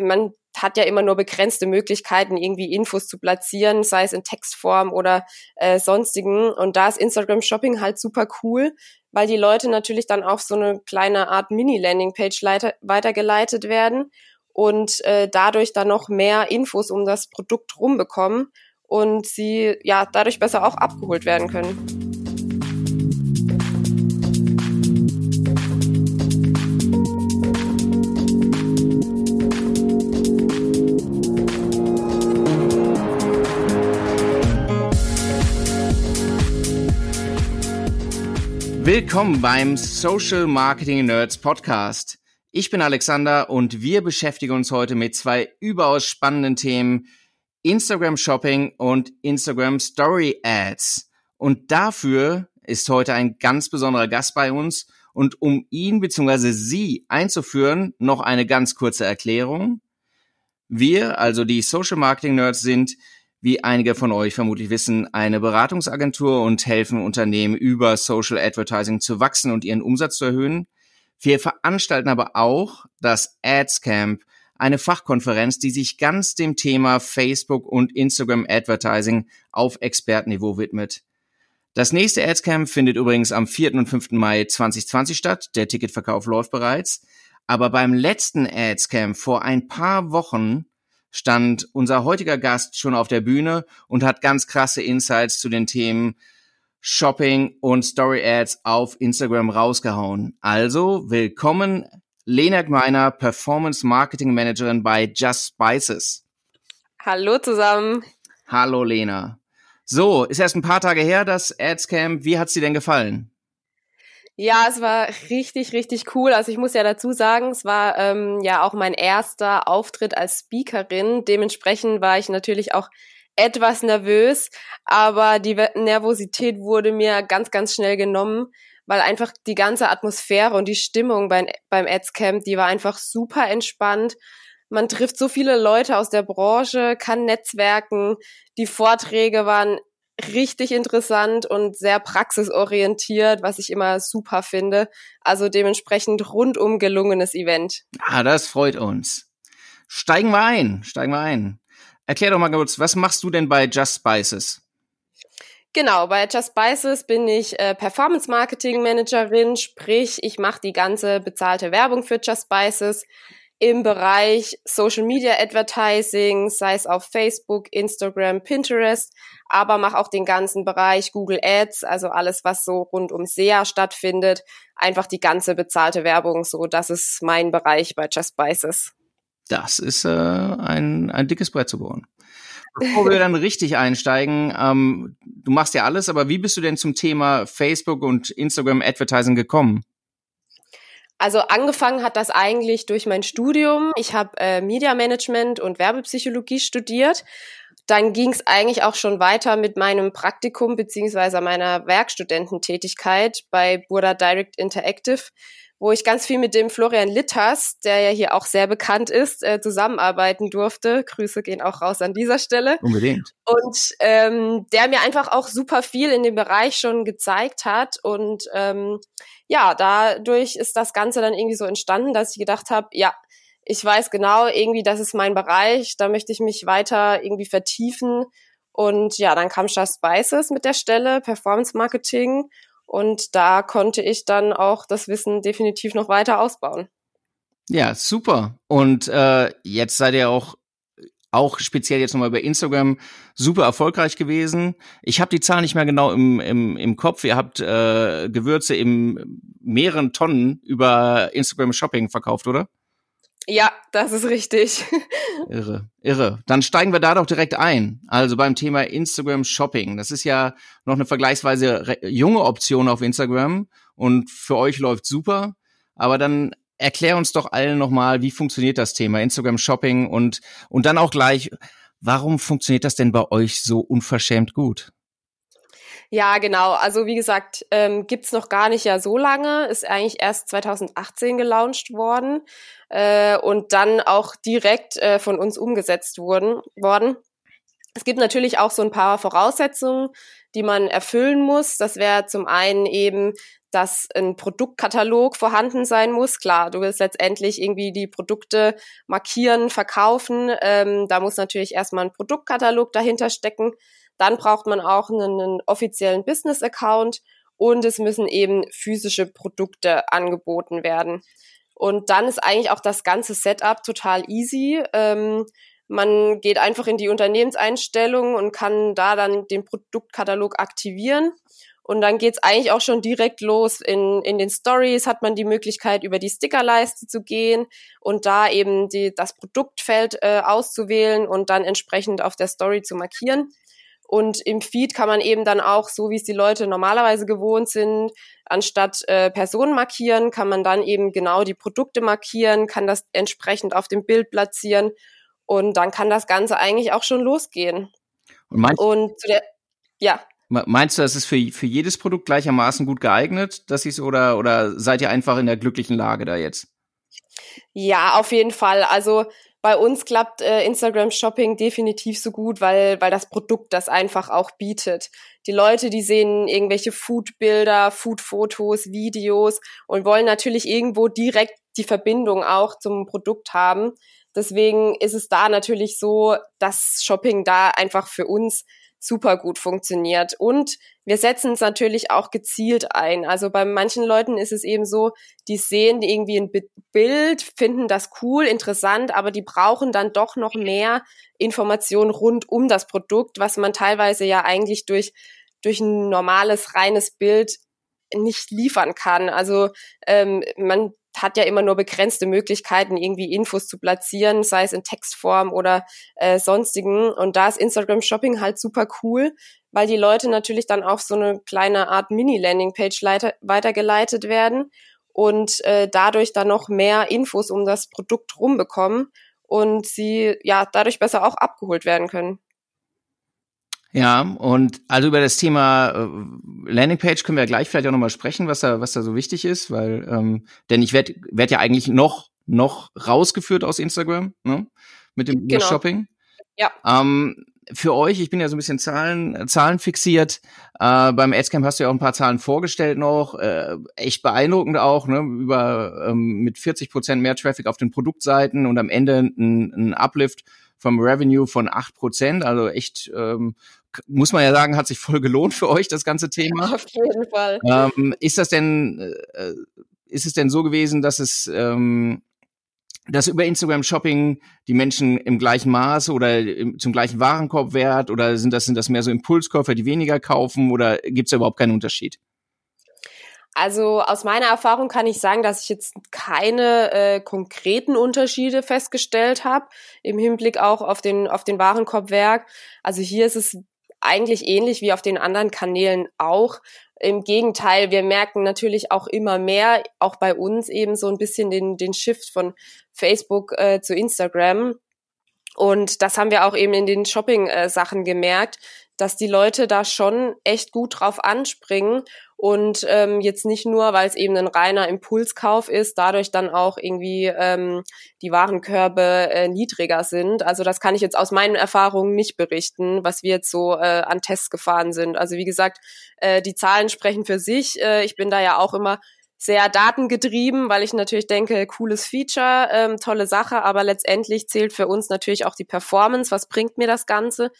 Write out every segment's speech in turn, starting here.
man hat ja immer nur begrenzte Möglichkeiten, irgendwie Infos zu platzieren, sei es in Textform oder äh, sonstigen. Und da ist Instagram Shopping halt super cool, weil die Leute natürlich dann auf so eine kleine Art Mini-Landing-Page weitergeleitet werden und äh, dadurch dann noch mehr Infos um das Produkt rumbekommen und sie ja dadurch besser auch abgeholt werden können. Willkommen beim Social Marketing Nerds Podcast. Ich bin Alexander und wir beschäftigen uns heute mit zwei überaus spannenden Themen Instagram Shopping und Instagram Story Ads. Und dafür ist heute ein ganz besonderer Gast bei uns und um ihn bzw. sie einzuführen, noch eine ganz kurze Erklärung. Wir, also die Social Marketing Nerds sind wie einige von euch vermutlich wissen, eine Beratungsagentur und helfen Unternehmen über Social Advertising zu wachsen und ihren Umsatz zu erhöhen. Wir veranstalten aber auch das Ads Camp, eine Fachkonferenz, die sich ganz dem Thema Facebook und Instagram Advertising auf Expertenniveau widmet. Das nächste Ads Camp findet übrigens am 4. und 5. Mai 2020 statt. Der Ticketverkauf läuft bereits. Aber beim letzten Ads Camp vor ein paar Wochen stand unser heutiger Gast schon auf der Bühne und hat ganz krasse Insights zu den Themen Shopping und Story Ads auf Instagram rausgehauen. Also willkommen Lena Gmeiner, Performance Marketing Managerin bei Just Spices. Hallo zusammen. Hallo Lena. So, ist erst ein paar Tage her, das Ads Camp. Wie hat's dir denn gefallen? Ja, es war richtig, richtig cool. Also ich muss ja dazu sagen, es war ähm, ja auch mein erster Auftritt als Speakerin. Dementsprechend war ich natürlich auch etwas nervös, aber die Nervosität wurde mir ganz, ganz schnell genommen, weil einfach die ganze Atmosphäre und die Stimmung beim, beim Ads-Camp, die war einfach super entspannt. Man trifft so viele Leute aus der Branche, kann netzwerken. Die Vorträge waren richtig interessant und sehr praxisorientiert, was ich immer super finde. Also dementsprechend rundum gelungenes Event. Ah, das freut uns. Steigen wir ein, steigen wir ein. Erklär doch mal kurz, was machst du denn bei Just Spices? Genau, bei Just Spices bin ich äh, Performance Marketing Managerin, sprich, ich mache die ganze bezahlte Werbung für Just Spices im Bereich Social Media Advertising, sei es auf Facebook, Instagram, Pinterest, aber mache auch den ganzen Bereich Google Ads, also alles, was so rund um SEA stattfindet, einfach die ganze bezahlte Werbung. So, das ist mein Bereich bei Just Spices. Das ist äh, ein, ein dickes Brett zu bohren. Bevor wir dann richtig einsteigen, ähm, du machst ja alles, aber wie bist du denn zum Thema Facebook und Instagram Advertising gekommen? Also angefangen hat das eigentlich durch mein Studium. Ich habe äh, Media Management und Werbepsychologie studiert. Dann ging es eigentlich auch schon weiter mit meinem Praktikum beziehungsweise meiner Werkstudententätigkeit bei Burda Direct Interactive, wo ich ganz viel mit dem Florian Litters, der ja hier auch sehr bekannt ist, äh, zusammenarbeiten durfte. Grüße gehen auch raus an dieser Stelle. Unbedingt. Und ähm, der mir einfach auch super viel in dem Bereich schon gezeigt hat. Und ähm, ja, dadurch ist das Ganze dann irgendwie so entstanden, dass ich gedacht habe, ja, ich weiß genau, irgendwie, das ist mein Bereich, da möchte ich mich weiter irgendwie vertiefen. Und ja, dann kam Just Spices mit der Stelle, Performance Marketing. Und da konnte ich dann auch das Wissen definitiv noch weiter ausbauen. Ja, super. Und äh, jetzt seid ihr auch auch speziell jetzt nochmal über Instagram super erfolgreich gewesen. Ich habe die Zahl nicht mehr genau im, im, im Kopf. Ihr habt äh, Gewürze in mehreren Tonnen über Instagram Shopping verkauft, oder? Ja, das ist richtig. irre, irre. Dann steigen wir da doch direkt ein. Also beim Thema Instagram Shopping. Das ist ja noch eine vergleichsweise junge Option auf Instagram und für euch läuft super. Aber dann erklär uns doch allen nochmal, wie funktioniert das Thema Instagram Shopping und, und dann auch gleich, warum funktioniert das denn bei euch so unverschämt gut? Ja, genau. Also wie gesagt, ähm, gibt's noch gar nicht ja so lange. Ist eigentlich erst 2018 gelauncht worden äh, und dann auch direkt äh, von uns umgesetzt wurden, worden. Es gibt natürlich auch so ein paar Voraussetzungen, die man erfüllen muss. Das wäre zum einen eben, dass ein Produktkatalog vorhanden sein muss. Klar, du willst letztendlich irgendwie die Produkte markieren, verkaufen. Ähm, da muss natürlich erstmal ein Produktkatalog dahinter stecken. Dann braucht man auch einen, einen offiziellen Business-Account und es müssen eben physische Produkte angeboten werden. Und dann ist eigentlich auch das ganze Setup total easy. Ähm, man geht einfach in die Unternehmenseinstellungen und kann da dann den Produktkatalog aktivieren. Und dann geht's eigentlich auch schon direkt los. In, in den Stories hat man die Möglichkeit, über die Stickerleiste zu gehen und da eben die, das Produktfeld äh, auszuwählen und dann entsprechend auf der Story zu markieren. Und im Feed kann man eben dann auch, so wie es die Leute normalerweise gewohnt sind, anstatt äh, Personen markieren, kann man dann eben genau die Produkte markieren, kann das entsprechend auf dem Bild platzieren und dann kann das Ganze eigentlich auch schon losgehen. Und, meinst, und zu der, ja. Meinst du, das ist für, für jedes Produkt gleichermaßen gut geeignet, dass ich oder oder seid ihr einfach in der glücklichen Lage da jetzt? Ja, auf jeden Fall. Also bei uns klappt äh, Instagram Shopping definitiv so gut, weil, weil das Produkt das einfach auch bietet. Die Leute, die sehen irgendwelche Food-Bilder, Food-Fotos, Videos und wollen natürlich irgendwo direkt die Verbindung auch zum Produkt haben. Deswegen ist es da natürlich so, dass Shopping da einfach für uns super gut funktioniert. Und wir setzen es natürlich auch gezielt ein. Also bei manchen Leuten ist es eben so, die sehen irgendwie ein Bild, finden das cool, interessant, aber die brauchen dann doch noch mehr Informationen rund um das Produkt, was man teilweise ja eigentlich durch, durch ein normales, reines Bild nicht liefern kann. Also ähm, man hat ja immer nur begrenzte Möglichkeiten, irgendwie Infos zu platzieren, sei es in Textform oder äh, sonstigen. Und da ist Instagram Shopping halt super cool, weil die Leute natürlich dann auf so eine kleine Art Mini-Landing-Page weitergeleitet werden und äh, dadurch dann noch mehr Infos um das Produkt rumbekommen und sie ja dadurch besser auch abgeholt werden können. Ja, und also über das Thema äh, Landingpage können wir ja gleich vielleicht auch nochmal sprechen, was da, was da so wichtig ist, weil, ähm, denn ich werde werd ja eigentlich noch, noch rausgeführt aus Instagram, ne? Mit dem genau. Shopping. Ja. Ähm, für euch, ich bin ja so ein bisschen Zahlen, Zahlen fixiert. Äh, beim Adscamp hast du ja auch ein paar Zahlen vorgestellt noch. Äh, echt beeindruckend auch, ne? Über ähm, mit 40 Prozent mehr Traffic auf den Produktseiten und am Ende ein, ein Uplift vom Revenue von acht Prozent. Also echt, ähm, muss man ja sagen, hat sich voll gelohnt für euch, das ganze Thema. Auf jeden Fall. Ähm, ist das denn, äh, ist es denn so gewesen, dass es ähm, dass über Instagram Shopping die Menschen im gleichen Maße oder im, zum gleichen Warenkorbwert oder sind das, sind das mehr so Impulskäufer, die weniger kaufen oder gibt es da überhaupt keinen Unterschied? Also aus meiner Erfahrung kann ich sagen, dass ich jetzt keine äh, konkreten Unterschiede festgestellt habe im Hinblick auch auf den auf den Warenkorbwerk. Also hier ist es eigentlich ähnlich wie auf den anderen Kanälen auch. Im Gegenteil, wir merken natürlich auch immer mehr, auch bei uns eben so ein bisschen den, den Shift von Facebook äh, zu Instagram. Und das haben wir auch eben in den Shopping-Sachen äh, gemerkt, dass die Leute da schon echt gut drauf anspringen und ähm, jetzt nicht nur, weil es eben ein reiner Impulskauf ist, dadurch dann auch irgendwie ähm, die Warenkörbe äh, niedriger sind. Also das kann ich jetzt aus meinen Erfahrungen nicht berichten, was wir jetzt so äh, an Tests gefahren sind. Also wie gesagt, äh, die Zahlen sprechen für sich. Äh, ich bin da ja auch immer sehr datengetrieben, weil ich natürlich denke, cooles Feature, ähm, tolle Sache, aber letztendlich zählt für uns natürlich auch die Performance. Was bringt mir das Ganze?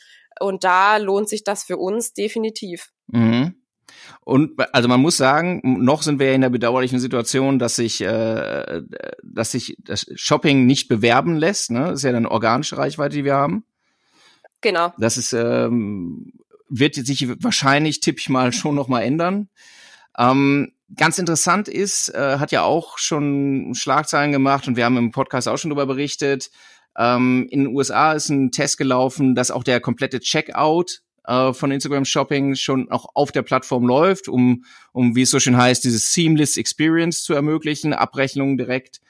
Und da lohnt sich das für uns definitiv. Mhm. Und also man muss sagen, noch sind wir ja in der bedauerlichen Situation, dass sich, äh, dass sich das Shopping nicht bewerben lässt. Ne? Das ist ja eine organische Reichweite, die wir haben. Genau. Das ist ähm, wird sich wahrscheinlich, tippe ich mal, schon noch mal ändern. Ähm, ganz interessant ist, äh, hat ja auch schon Schlagzeilen gemacht und wir haben im Podcast auch schon darüber berichtet. Ähm, in den USA ist ein Test gelaufen, dass auch der komplette Checkout äh, von Instagram Shopping schon auch auf der Plattform läuft, um, um wie es so schön heißt, dieses Seamless Experience zu ermöglichen, Abrechnungen direkt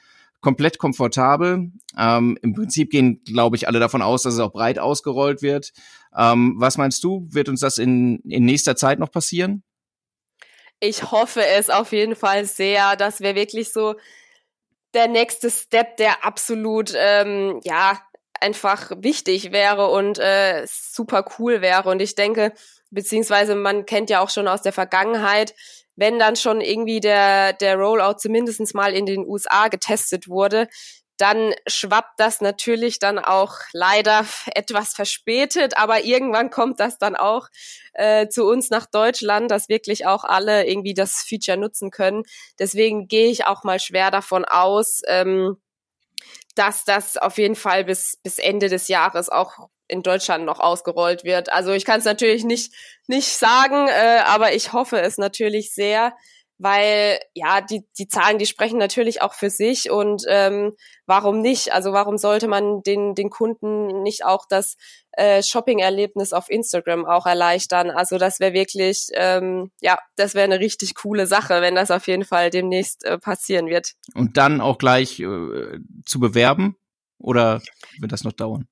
komplett komfortabel. Ähm, Im Prinzip gehen, glaube ich, alle davon aus, dass es auch breit ausgerollt wird. Ähm, was meinst du, wird uns das in, in nächster Zeit noch passieren? Ich hoffe es auf jeden Fall sehr, dass wir wirklich so der nächste Step, der absolut ähm, ja einfach wichtig wäre und äh, super cool wäre. Und ich denke, beziehungsweise man kennt ja auch schon aus der Vergangenheit, wenn dann schon irgendwie der, der Rollout zumindest mal in den USA getestet wurde, dann schwappt das natürlich dann auch leider etwas verspätet, aber irgendwann kommt das dann auch äh, zu uns nach Deutschland, dass wirklich auch alle irgendwie das Feature nutzen können. Deswegen gehe ich auch mal schwer davon aus, ähm, dass das auf jeden Fall bis, bis Ende des Jahres auch in Deutschland noch ausgerollt wird. Also ich kann es natürlich nicht, nicht sagen, äh, aber ich hoffe es natürlich sehr, weil ja, die, die Zahlen, die sprechen natürlich auch für sich und ähm, warum nicht? Also warum sollte man den, den Kunden nicht auch das äh, Shopping-Erlebnis auf Instagram auch erleichtern? Also das wäre wirklich, ähm, ja, das wäre eine richtig coole Sache, wenn das auf jeden Fall demnächst äh, passieren wird. Und dann auch gleich äh, zu bewerben oder wird das noch dauern?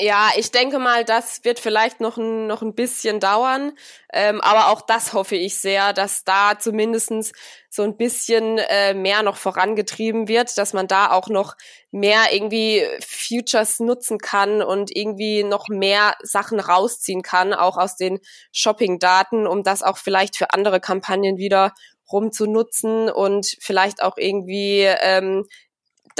Ja, ich denke mal, das wird vielleicht noch ein, noch ein bisschen dauern. Ähm, aber auch das hoffe ich sehr, dass da zumindestens so ein bisschen äh, mehr noch vorangetrieben wird, dass man da auch noch mehr irgendwie Futures nutzen kann und irgendwie noch mehr Sachen rausziehen kann, auch aus den Shopping-Daten, um das auch vielleicht für andere Kampagnen wieder rumzunutzen und vielleicht auch irgendwie ähm,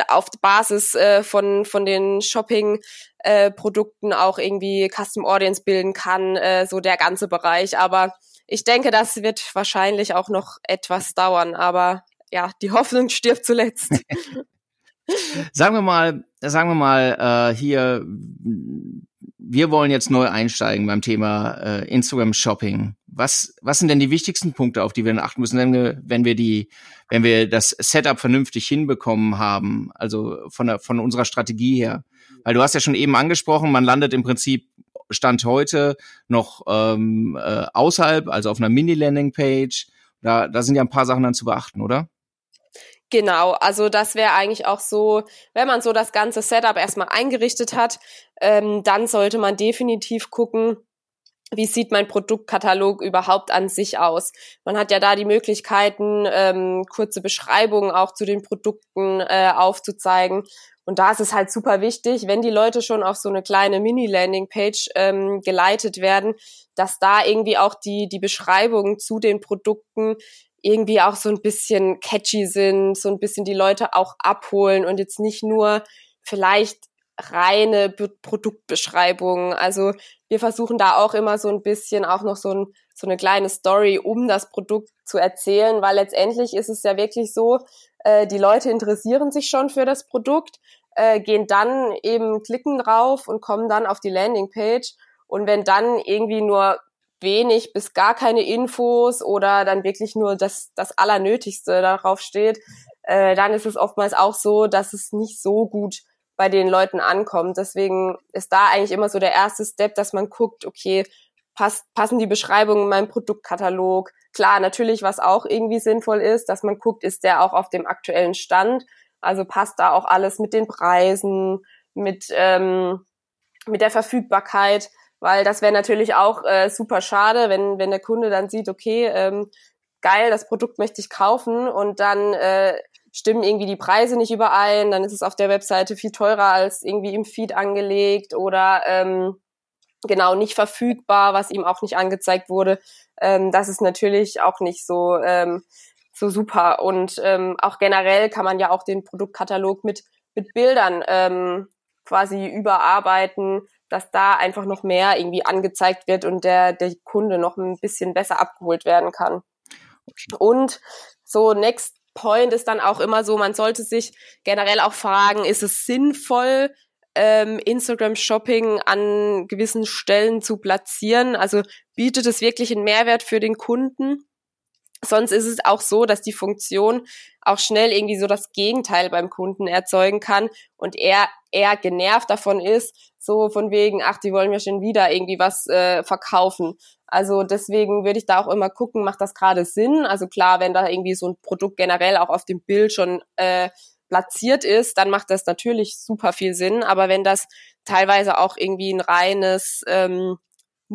auf Basis äh, von, von den Shopping äh, Produkten auch irgendwie Custom Audience bilden kann, äh, so der ganze Bereich. Aber ich denke, das wird wahrscheinlich auch noch etwas dauern. Aber ja, die Hoffnung stirbt zuletzt. sagen wir mal, sagen wir mal äh, hier, wir wollen jetzt neu einsteigen beim Thema äh, Instagram Shopping. Was, was sind denn die wichtigsten Punkte, auf die wir achten müssen, wenn wir, wenn wir die, wenn wir das Setup vernünftig hinbekommen haben, also von der, von unserer Strategie her? Weil du hast ja schon eben angesprochen, man landet im Prinzip Stand heute noch ähm, äh, außerhalb, also auf einer Mini-Landing-Page. Da, da sind ja ein paar Sachen dann zu beachten, oder? Genau, also das wäre eigentlich auch so, wenn man so das ganze Setup erstmal eingerichtet hat, ähm, dann sollte man definitiv gucken, wie sieht mein Produktkatalog überhaupt an sich aus? Man hat ja da die Möglichkeiten, ähm, kurze Beschreibungen auch zu den Produkten äh, aufzuzeigen. Und da ist es halt super wichtig, wenn die Leute schon auf so eine kleine Mini-Landing-Page ähm, geleitet werden, dass da irgendwie auch die, die Beschreibungen zu den Produkten irgendwie auch so ein bisschen catchy sind, so ein bisschen die Leute auch abholen und jetzt nicht nur vielleicht reine Be Produktbeschreibungen. Also wir versuchen da auch immer so ein bisschen auch noch so, ein, so eine kleine Story um das Produkt zu erzählen, weil letztendlich ist es ja wirklich so, äh, die Leute interessieren sich schon für das Produkt, äh, gehen dann eben, klicken drauf und kommen dann auf die Landingpage. Und wenn dann irgendwie nur wenig bis gar keine Infos oder dann wirklich nur das, das Allernötigste darauf steht, äh, dann ist es oftmals auch so, dass es nicht so gut bei den Leuten ankommt. Deswegen ist da eigentlich immer so der erste Step, dass man guckt, okay, passt, passen die Beschreibungen in meinem Produktkatalog? Klar, natürlich, was auch irgendwie sinnvoll ist, dass man guckt, ist der auch auf dem aktuellen Stand? Also passt da auch alles mit den Preisen, mit, ähm, mit der Verfügbarkeit, weil das wäre natürlich auch äh, super schade, wenn, wenn der Kunde dann sieht, okay, ähm, geil, das Produkt möchte ich kaufen und dann äh, stimmen irgendwie die Preise nicht überein, dann ist es auf der Webseite viel teurer als irgendwie im Feed angelegt oder ähm, genau nicht verfügbar, was ihm auch nicht angezeigt wurde. Ähm, das ist natürlich auch nicht so ähm, so super und ähm, auch generell kann man ja auch den Produktkatalog mit mit Bildern ähm, quasi überarbeiten, dass da einfach noch mehr irgendwie angezeigt wird und der der Kunde noch ein bisschen besser abgeholt werden kann. Und so next Point ist dann auch immer so, man sollte sich generell auch fragen, ist es sinnvoll, ähm, Instagram Shopping an gewissen Stellen zu platzieren? Also bietet es wirklich einen Mehrwert für den Kunden? Sonst ist es auch so, dass die Funktion auch schnell irgendwie so das Gegenteil beim Kunden erzeugen kann und er eher genervt davon ist, so von wegen, ach, die wollen mir schon wieder irgendwie was äh, verkaufen. Also deswegen würde ich da auch immer gucken, macht das gerade Sinn? Also klar, wenn da irgendwie so ein Produkt generell auch auf dem Bild schon äh, platziert ist, dann macht das natürlich super viel Sinn. Aber wenn das teilweise auch irgendwie ein reines ähm,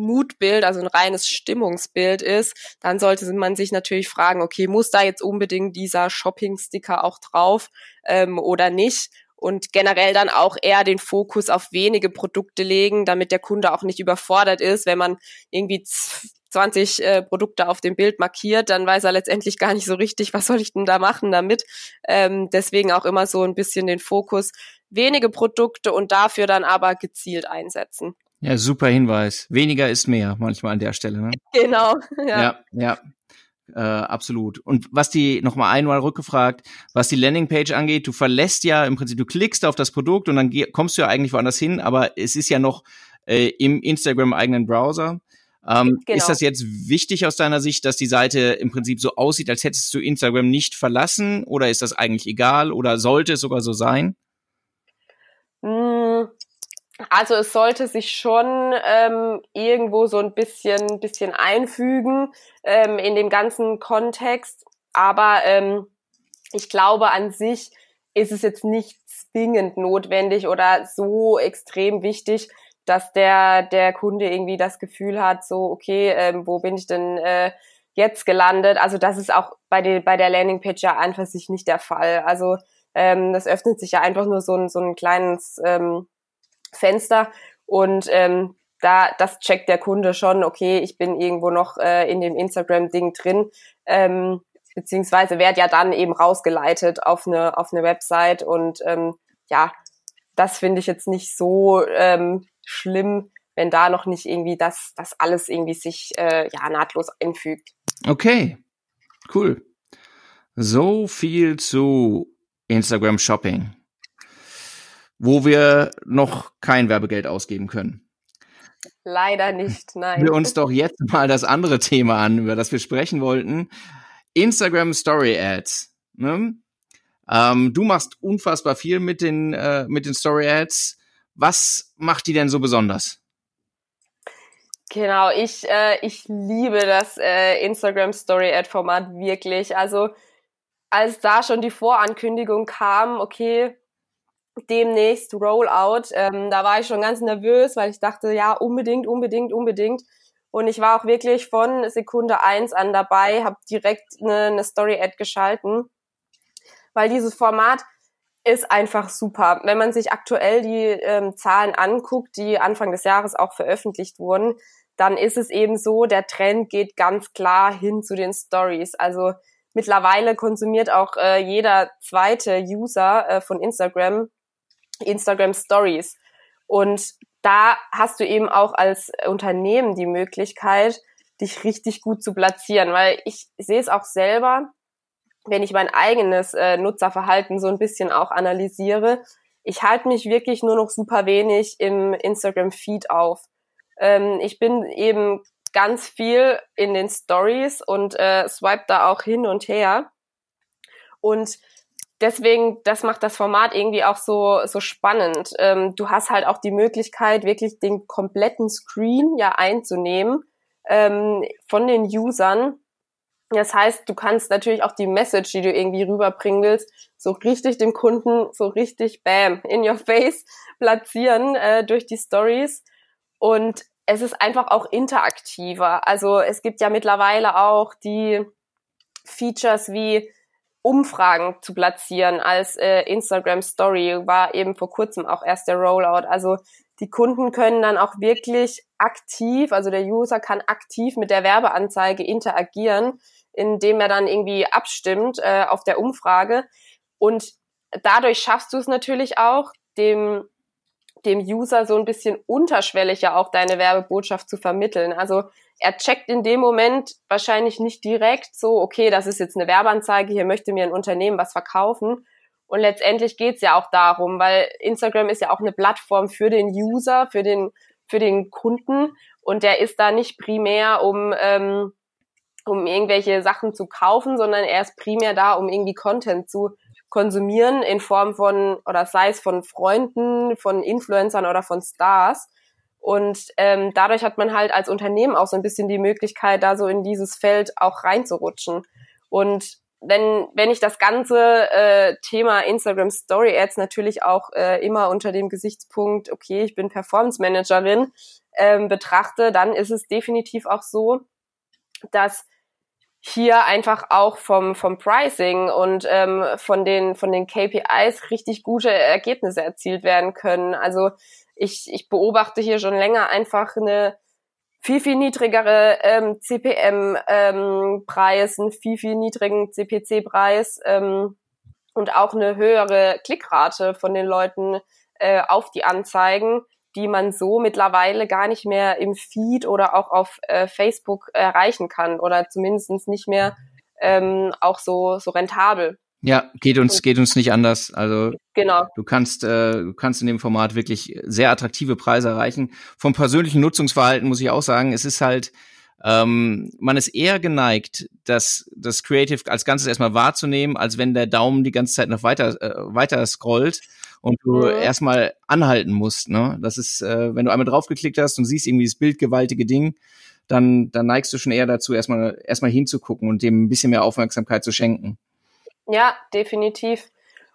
Mutbild, also ein reines Stimmungsbild ist, dann sollte man sich natürlich fragen, okay, muss da jetzt unbedingt dieser Shopping-Sticker auch drauf ähm, oder nicht? und generell dann auch eher den Fokus auf wenige Produkte legen, damit der Kunde auch nicht überfordert ist, wenn man irgendwie 20 äh, Produkte auf dem Bild markiert, dann weiß er letztendlich gar nicht so richtig, was soll ich denn da machen damit. Ähm, deswegen auch immer so ein bisschen den Fokus, wenige Produkte und dafür dann aber gezielt einsetzen. Ja, super Hinweis. Weniger ist mehr manchmal an der Stelle. Ne? Genau. Ja, ja. ja. Äh, absolut. Und was die, nochmal einmal rückgefragt, was die Landingpage angeht, du verlässt ja im Prinzip, du klickst auf das Produkt und dann kommst du ja eigentlich woanders hin, aber es ist ja noch äh, im Instagram-eigenen Browser. Ähm, genau. Ist das jetzt wichtig aus deiner Sicht, dass die Seite im Prinzip so aussieht, als hättest du Instagram nicht verlassen? Oder ist das eigentlich egal? Oder sollte es sogar so sein? Hm, also es sollte sich schon ähm, irgendwo so ein bisschen, bisschen einfügen ähm, in dem ganzen Kontext. Aber ähm, ich glaube an sich ist es jetzt nicht zwingend notwendig oder so extrem wichtig, dass der, der Kunde irgendwie das Gefühl hat, so, okay, ähm, wo bin ich denn äh, jetzt gelandet? Also das ist auch bei, der bei der Landingpage ja einfach sich nicht der Fall. Also ähm, das öffnet sich ja einfach nur so ein, so ein kleines ähm, Fenster und ähm, da das checkt der Kunde schon, okay, ich bin irgendwo noch äh, in dem Instagram-Ding drin, ähm, beziehungsweise werde ja dann eben rausgeleitet auf eine, auf eine Website und ähm, ja, das finde ich jetzt nicht so ähm, schlimm, wenn da noch nicht irgendwie das, das alles irgendwie sich äh, ja nahtlos einfügt. Okay, cool. So viel zu Instagram Shopping, wo wir noch kein Werbegeld ausgeben können. Leider nicht, nein. Wir uns doch jetzt mal das andere Thema an, über das wir sprechen wollten. Instagram Story Ads. Ne? Ähm, du machst unfassbar viel mit den, äh, mit den Story Ads. Was macht die denn so besonders? Genau, ich, äh, ich liebe das äh, Instagram Story Ad Format wirklich. Also als da schon die Vorankündigung kam, okay, demnächst Rollout, ähm, da war ich schon ganz nervös, weil ich dachte, ja, unbedingt, unbedingt, unbedingt. Und ich war auch wirklich von Sekunde eins an dabei, habe direkt eine, eine Story-Ad geschalten, weil dieses Format ist einfach super. Wenn man sich aktuell die ähm, Zahlen anguckt, die Anfang des Jahres auch veröffentlicht wurden, dann ist es eben so, der Trend geht ganz klar hin zu den Stories. Also mittlerweile konsumiert auch äh, jeder zweite User äh, von Instagram Instagram Stories. Und da hast du eben auch als Unternehmen die Möglichkeit, dich richtig gut zu platzieren, weil ich sehe es auch selber, wenn ich mein eigenes äh, Nutzerverhalten so ein bisschen auch analysiere, ich halte mich wirklich nur noch super wenig im Instagram-Feed auf. Ähm, ich bin eben ganz viel in den Stories und äh, swipe da auch hin und her. Und deswegen, das macht das Format irgendwie auch so, so spannend. Ähm, du hast halt auch die Möglichkeit, wirklich den kompletten Screen ja einzunehmen ähm, von den Usern das heißt, du kannst natürlich auch die Message, die du irgendwie rüberbringen willst, so richtig dem Kunden so richtig bam in your face platzieren äh, durch die Stories und es ist einfach auch interaktiver. Also es gibt ja mittlerweile auch die Features wie Umfragen zu platzieren als äh, Instagram Story war eben vor kurzem auch erst der Rollout. Also die Kunden können dann auch wirklich aktiv, also der User kann aktiv mit der Werbeanzeige interagieren indem er dann irgendwie abstimmt äh, auf der Umfrage. Und dadurch schaffst du es natürlich auch, dem, dem User so ein bisschen unterschwellig ja auch deine Werbebotschaft zu vermitteln. Also er checkt in dem Moment wahrscheinlich nicht direkt so, okay, das ist jetzt eine Werbeanzeige, hier möchte mir ein Unternehmen was verkaufen. Und letztendlich geht's ja auch darum, weil Instagram ist ja auch eine Plattform für den User, für den, für den Kunden. Und der ist da nicht primär, um ähm, um irgendwelche Sachen zu kaufen, sondern er ist primär da, um irgendwie Content zu konsumieren in Form von, oder sei es von Freunden, von Influencern oder von Stars. Und ähm, dadurch hat man halt als Unternehmen auch so ein bisschen die Möglichkeit, da so in dieses Feld auch reinzurutschen. Und wenn, wenn ich das ganze äh, Thema Instagram Story Ads natürlich auch äh, immer unter dem Gesichtspunkt, okay, ich bin Performance Managerin, ähm, betrachte, dann ist es definitiv auch so, dass hier einfach auch vom, vom Pricing und ähm, von, den, von den KPIs richtig gute Ergebnisse erzielt werden können. Also ich, ich beobachte hier schon länger einfach eine viel, viel niedrigere ähm, CPM-Preis, ähm, einen viel, viel niedrigen CPC-Preis ähm, und auch eine höhere Klickrate von den Leuten äh, auf die Anzeigen, die man so mittlerweile gar nicht mehr im Feed oder auch auf äh, Facebook erreichen kann oder zumindest nicht mehr ähm, auch so, so rentabel. Ja, geht uns, geht uns nicht anders. Also genau. du kannst, äh, du kannst in dem Format wirklich sehr attraktive Preise erreichen. Vom persönlichen Nutzungsverhalten muss ich auch sagen, es ist halt, ähm, man ist eher geneigt, das, das Creative als Ganzes erstmal wahrzunehmen, als wenn der Daumen die ganze Zeit noch weiter, äh, weiter scrollt und du mhm. erstmal anhalten musst. Ne? Das ist, äh, wenn du einmal draufgeklickt hast und siehst irgendwie das bildgewaltige Ding, dann, dann neigst du schon eher dazu, erstmal, erstmal hinzugucken und dem ein bisschen mehr Aufmerksamkeit zu schenken. Ja, definitiv.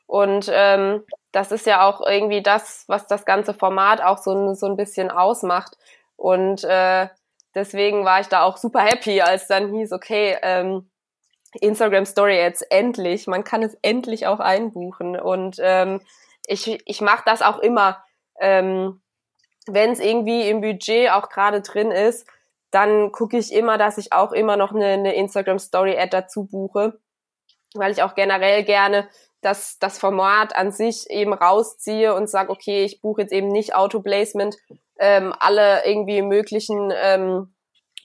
Und ähm, das ist ja auch irgendwie das, was das ganze Format auch so, so ein bisschen ausmacht. Und äh, deswegen war ich da auch super happy, als dann hieß, okay, ähm, Instagram Story jetzt endlich, man kann es endlich auch einbuchen. Und ähm, ich, ich mache das auch immer, ähm, wenn es irgendwie im Budget auch gerade drin ist, dann gucke ich immer, dass ich auch immer noch eine, eine Instagram Story Ad dazu buche, weil ich auch generell gerne das, das Format an sich eben rausziehe und sage, okay, ich buche jetzt eben nicht Auto-Placement, ähm, alle irgendwie möglichen ähm,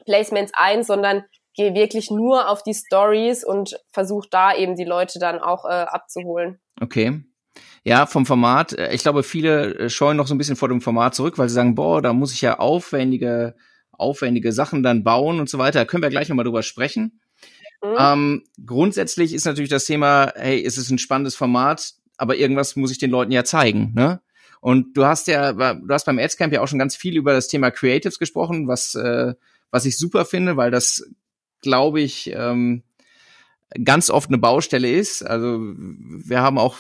Placements ein, sondern gehe wirklich nur auf die Stories und versuche da eben die Leute dann auch äh, abzuholen. Okay. Ja, vom Format. Äh, ich glaube, viele äh, scheuen noch so ein bisschen vor dem Format zurück, weil sie sagen, boah, da muss ich ja aufwendige, aufwendige Sachen dann bauen und so weiter. Können wir gleich nochmal drüber sprechen. Mhm. Ähm, grundsätzlich ist natürlich das Thema, hey, es ist ein spannendes Format, aber irgendwas muss ich den Leuten ja zeigen, ne? Und du hast ja, du hast beim Adscamp ja auch schon ganz viel über das Thema Creatives gesprochen, was, äh, was ich super finde, weil das, glaube ich, ähm, ganz oft eine Baustelle ist. Also wir haben auch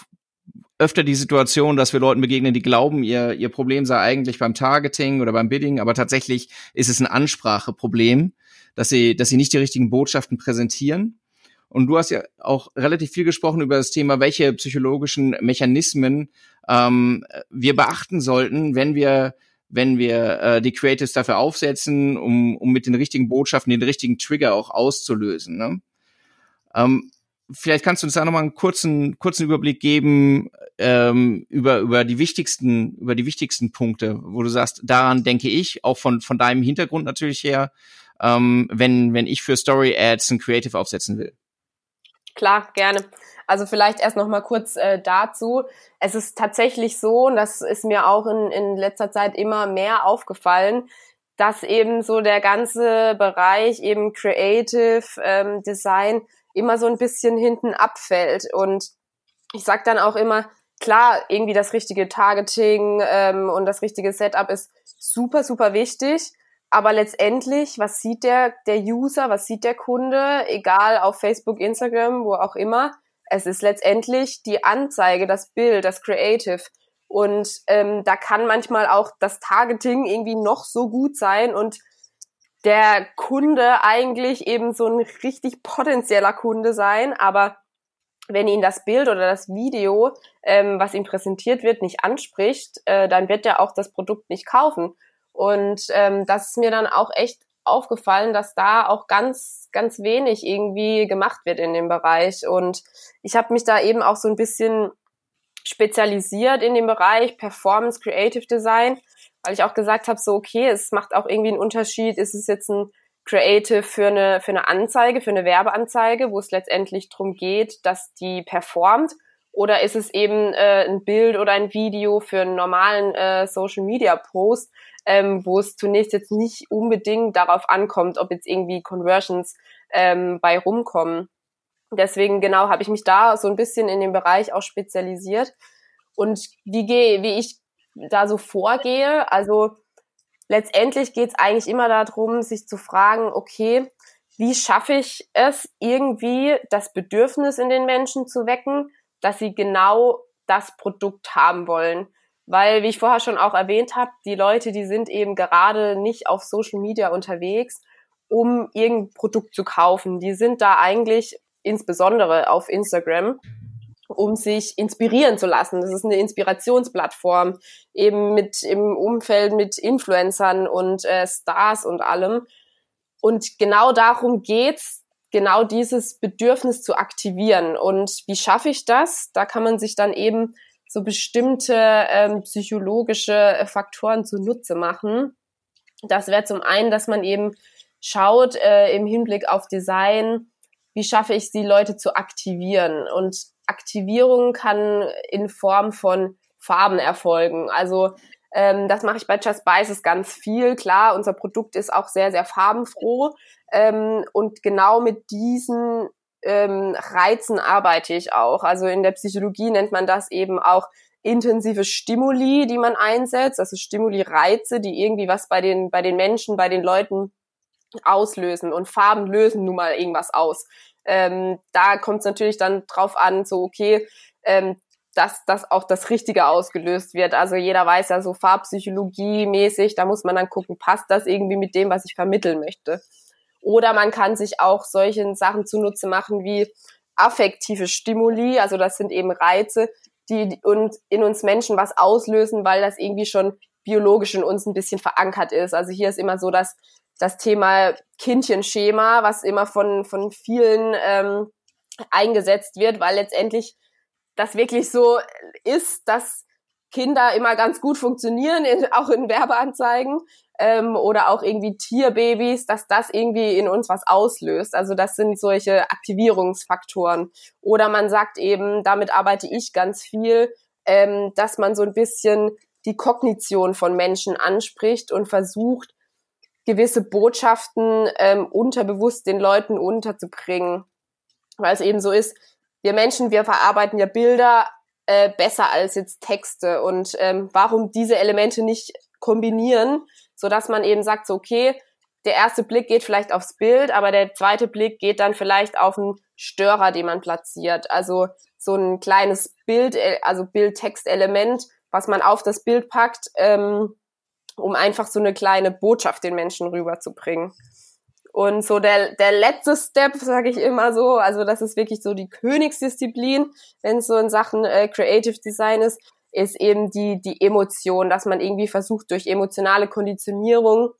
öfter die Situation, dass wir Leuten begegnen, die glauben, ihr, ihr Problem sei eigentlich beim Targeting oder beim Bidding, aber tatsächlich ist es ein Anspracheproblem dass sie, dass sie nicht die richtigen Botschaften präsentieren. Und du hast ja auch relativ viel gesprochen über das Thema, welche psychologischen Mechanismen ähm, wir beachten sollten, wenn wir wenn wir äh, die Creatives dafür aufsetzen, um, um mit den richtigen Botschaften den richtigen Trigger auch auszulösen. Ne? Ähm, vielleicht kannst du uns da nochmal einen kurzen, kurzen Überblick geben ähm, über, über, die wichtigsten, über die wichtigsten Punkte, wo du sagst, daran denke ich, auch von, von deinem Hintergrund natürlich her, ähm, wenn, wenn ich für Story Ads ein Creative aufsetzen will? Klar, gerne. Also vielleicht erst noch mal kurz äh, dazu. Es ist tatsächlich so, und das ist mir auch in, in letzter Zeit immer mehr aufgefallen, dass eben so der ganze Bereich eben Creative ähm, Design immer so ein bisschen hinten abfällt. Und ich sag dann auch immer, klar, irgendwie das richtige Targeting ähm, und das richtige Setup ist super, super wichtig. Aber letztendlich, was sieht der, der User, was sieht der Kunde, egal auf Facebook, Instagram, wo auch immer, es ist letztendlich die Anzeige, das Bild, das Creative. Und ähm, da kann manchmal auch das Targeting irgendwie noch so gut sein und der Kunde eigentlich eben so ein richtig potenzieller Kunde sein, aber wenn ihn das Bild oder das Video, ähm, was ihm präsentiert wird, nicht anspricht, äh, dann wird er auch das Produkt nicht kaufen. Und ähm, das ist mir dann auch echt aufgefallen, dass da auch ganz, ganz wenig irgendwie gemacht wird in dem Bereich. Und ich habe mich da eben auch so ein bisschen spezialisiert in dem Bereich Performance Creative Design, weil ich auch gesagt habe, so okay, es macht auch irgendwie einen Unterschied, ist es jetzt ein Creative für eine, für eine Anzeige, für eine Werbeanzeige, wo es letztendlich darum geht, dass die performt, oder ist es eben äh, ein Bild oder ein Video für einen normalen äh, Social Media Post, ähm, wo es zunächst jetzt nicht unbedingt darauf ankommt, ob jetzt irgendwie Conversions ähm, bei rumkommen. Deswegen genau habe ich mich da so ein bisschen in dem Bereich auch spezialisiert. Und wie gehe, wie ich da so vorgehe, also letztendlich geht es eigentlich immer darum, sich zu fragen, okay, wie schaffe ich es irgendwie, das Bedürfnis in den Menschen zu wecken, dass sie genau das Produkt haben wollen. Weil, wie ich vorher schon auch erwähnt habe, die Leute, die sind eben gerade nicht auf Social Media unterwegs um irgendein Produkt zu kaufen. Die sind da eigentlich insbesondere auf Instagram um sich inspirieren zu lassen. Das ist eine Inspirationsplattform, eben mit im Umfeld mit Influencern und äh, Stars und allem. Und genau darum geht's, genau dieses Bedürfnis zu aktivieren. Und wie schaffe ich das? Da kann man sich dann eben so bestimmte ähm, psychologische äh, Faktoren zunutze machen. Das wäre zum einen, dass man eben schaut äh, im Hinblick auf Design, wie schaffe ich es, die Leute zu aktivieren. Und Aktivierung kann in Form von Farben erfolgen. Also ähm, das mache ich bei Just Spices ganz viel. Klar, unser Produkt ist auch sehr, sehr farbenfroh. Ähm, und genau mit diesen ähm, Reizen arbeite ich auch. Also in der Psychologie nennt man das eben auch intensive Stimuli, die man einsetzt, also Stimuli-Reize, die irgendwie was bei den, bei den Menschen, bei den Leuten auslösen. Und Farben lösen nun mal irgendwas aus. Ähm, da kommt es natürlich dann drauf an, so okay, ähm, dass dass auch das Richtige ausgelöst wird. Also jeder weiß ja so Farbpsychologie mäßig, da muss man dann gucken, passt das irgendwie mit dem, was ich vermitteln möchte. Oder man kann sich auch solchen Sachen zunutze machen wie affektive Stimuli, also das sind eben Reize, die in uns Menschen was auslösen, weil das irgendwie schon biologisch in uns ein bisschen verankert ist. Also hier ist immer so, dass das Thema Kindchenschema, was immer von, von vielen ähm, eingesetzt wird, weil letztendlich das wirklich so ist, dass Kinder immer ganz gut funktionieren, in, auch in Werbeanzeigen ähm, oder auch irgendwie Tierbabys, dass das irgendwie in uns was auslöst. Also das sind solche Aktivierungsfaktoren. Oder man sagt eben, damit arbeite ich ganz viel, ähm, dass man so ein bisschen die Kognition von Menschen anspricht und versucht, gewisse Botschaften ähm, unterbewusst den Leuten unterzubringen. Weil es eben so ist, wir Menschen, wir verarbeiten ja Bilder äh, besser als jetzt Texte. Und ähm, warum diese Elemente nicht kombinieren, so dass man eben sagt, so okay, der erste Blick geht vielleicht aufs Bild, aber der zweite Blick geht dann vielleicht auf einen Störer, den man platziert. Also so ein kleines Bild, äh, also Bild-Text-Element, was man auf das Bild packt, ähm, um einfach so eine kleine Botschaft den Menschen rüberzubringen. Und so der, der letzte Step, sage ich immer so, also das ist wirklich so die Königsdisziplin, wenn es so in Sachen äh, Creative Design ist, ist eben die, die Emotion, dass man irgendwie versucht, durch emotionale Konditionierung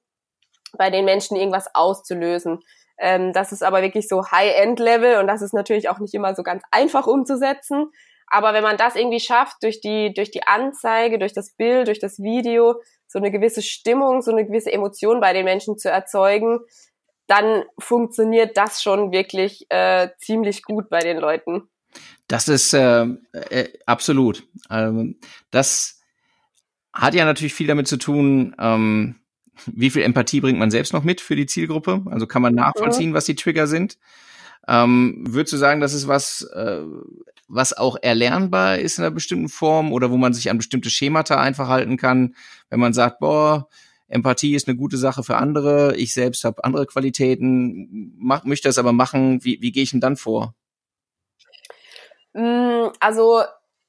bei den Menschen irgendwas auszulösen. Ähm, das ist aber wirklich so High-End-Level und das ist natürlich auch nicht immer so ganz einfach umzusetzen. Aber wenn man das irgendwie schafft, durch die, durch die Anzeige, durch das Bild, durch das Video, so eine gewisse Stimmung, so eine gewisse Emotion bei den Menschen zu erzeugen, dann funktioniert das schon wirklich äh, ziemlich gut bei den Leuten. Das ist äh, äh, absolut. Ähm, das hat ja natürlich viel damit zu tun, ähm, wie viel Empathie bringt man selbst noch mit für die Zielgruppe? Also kann man nachvollziehen, was die Trigger sind? Ähm, würdest du sagen, das ist was, äh, was auch erlernbar ist in einer bestimmten Form oder wo man sich an bestimmte Schemata einfach halten kann, wenn man sagt, boah, Empathie ist eine gute Sache für andere, ich selbst habe andere Qualitäten, mach, möchte das aber machen, wie, wie gehe ich denn dann vor? Mm, also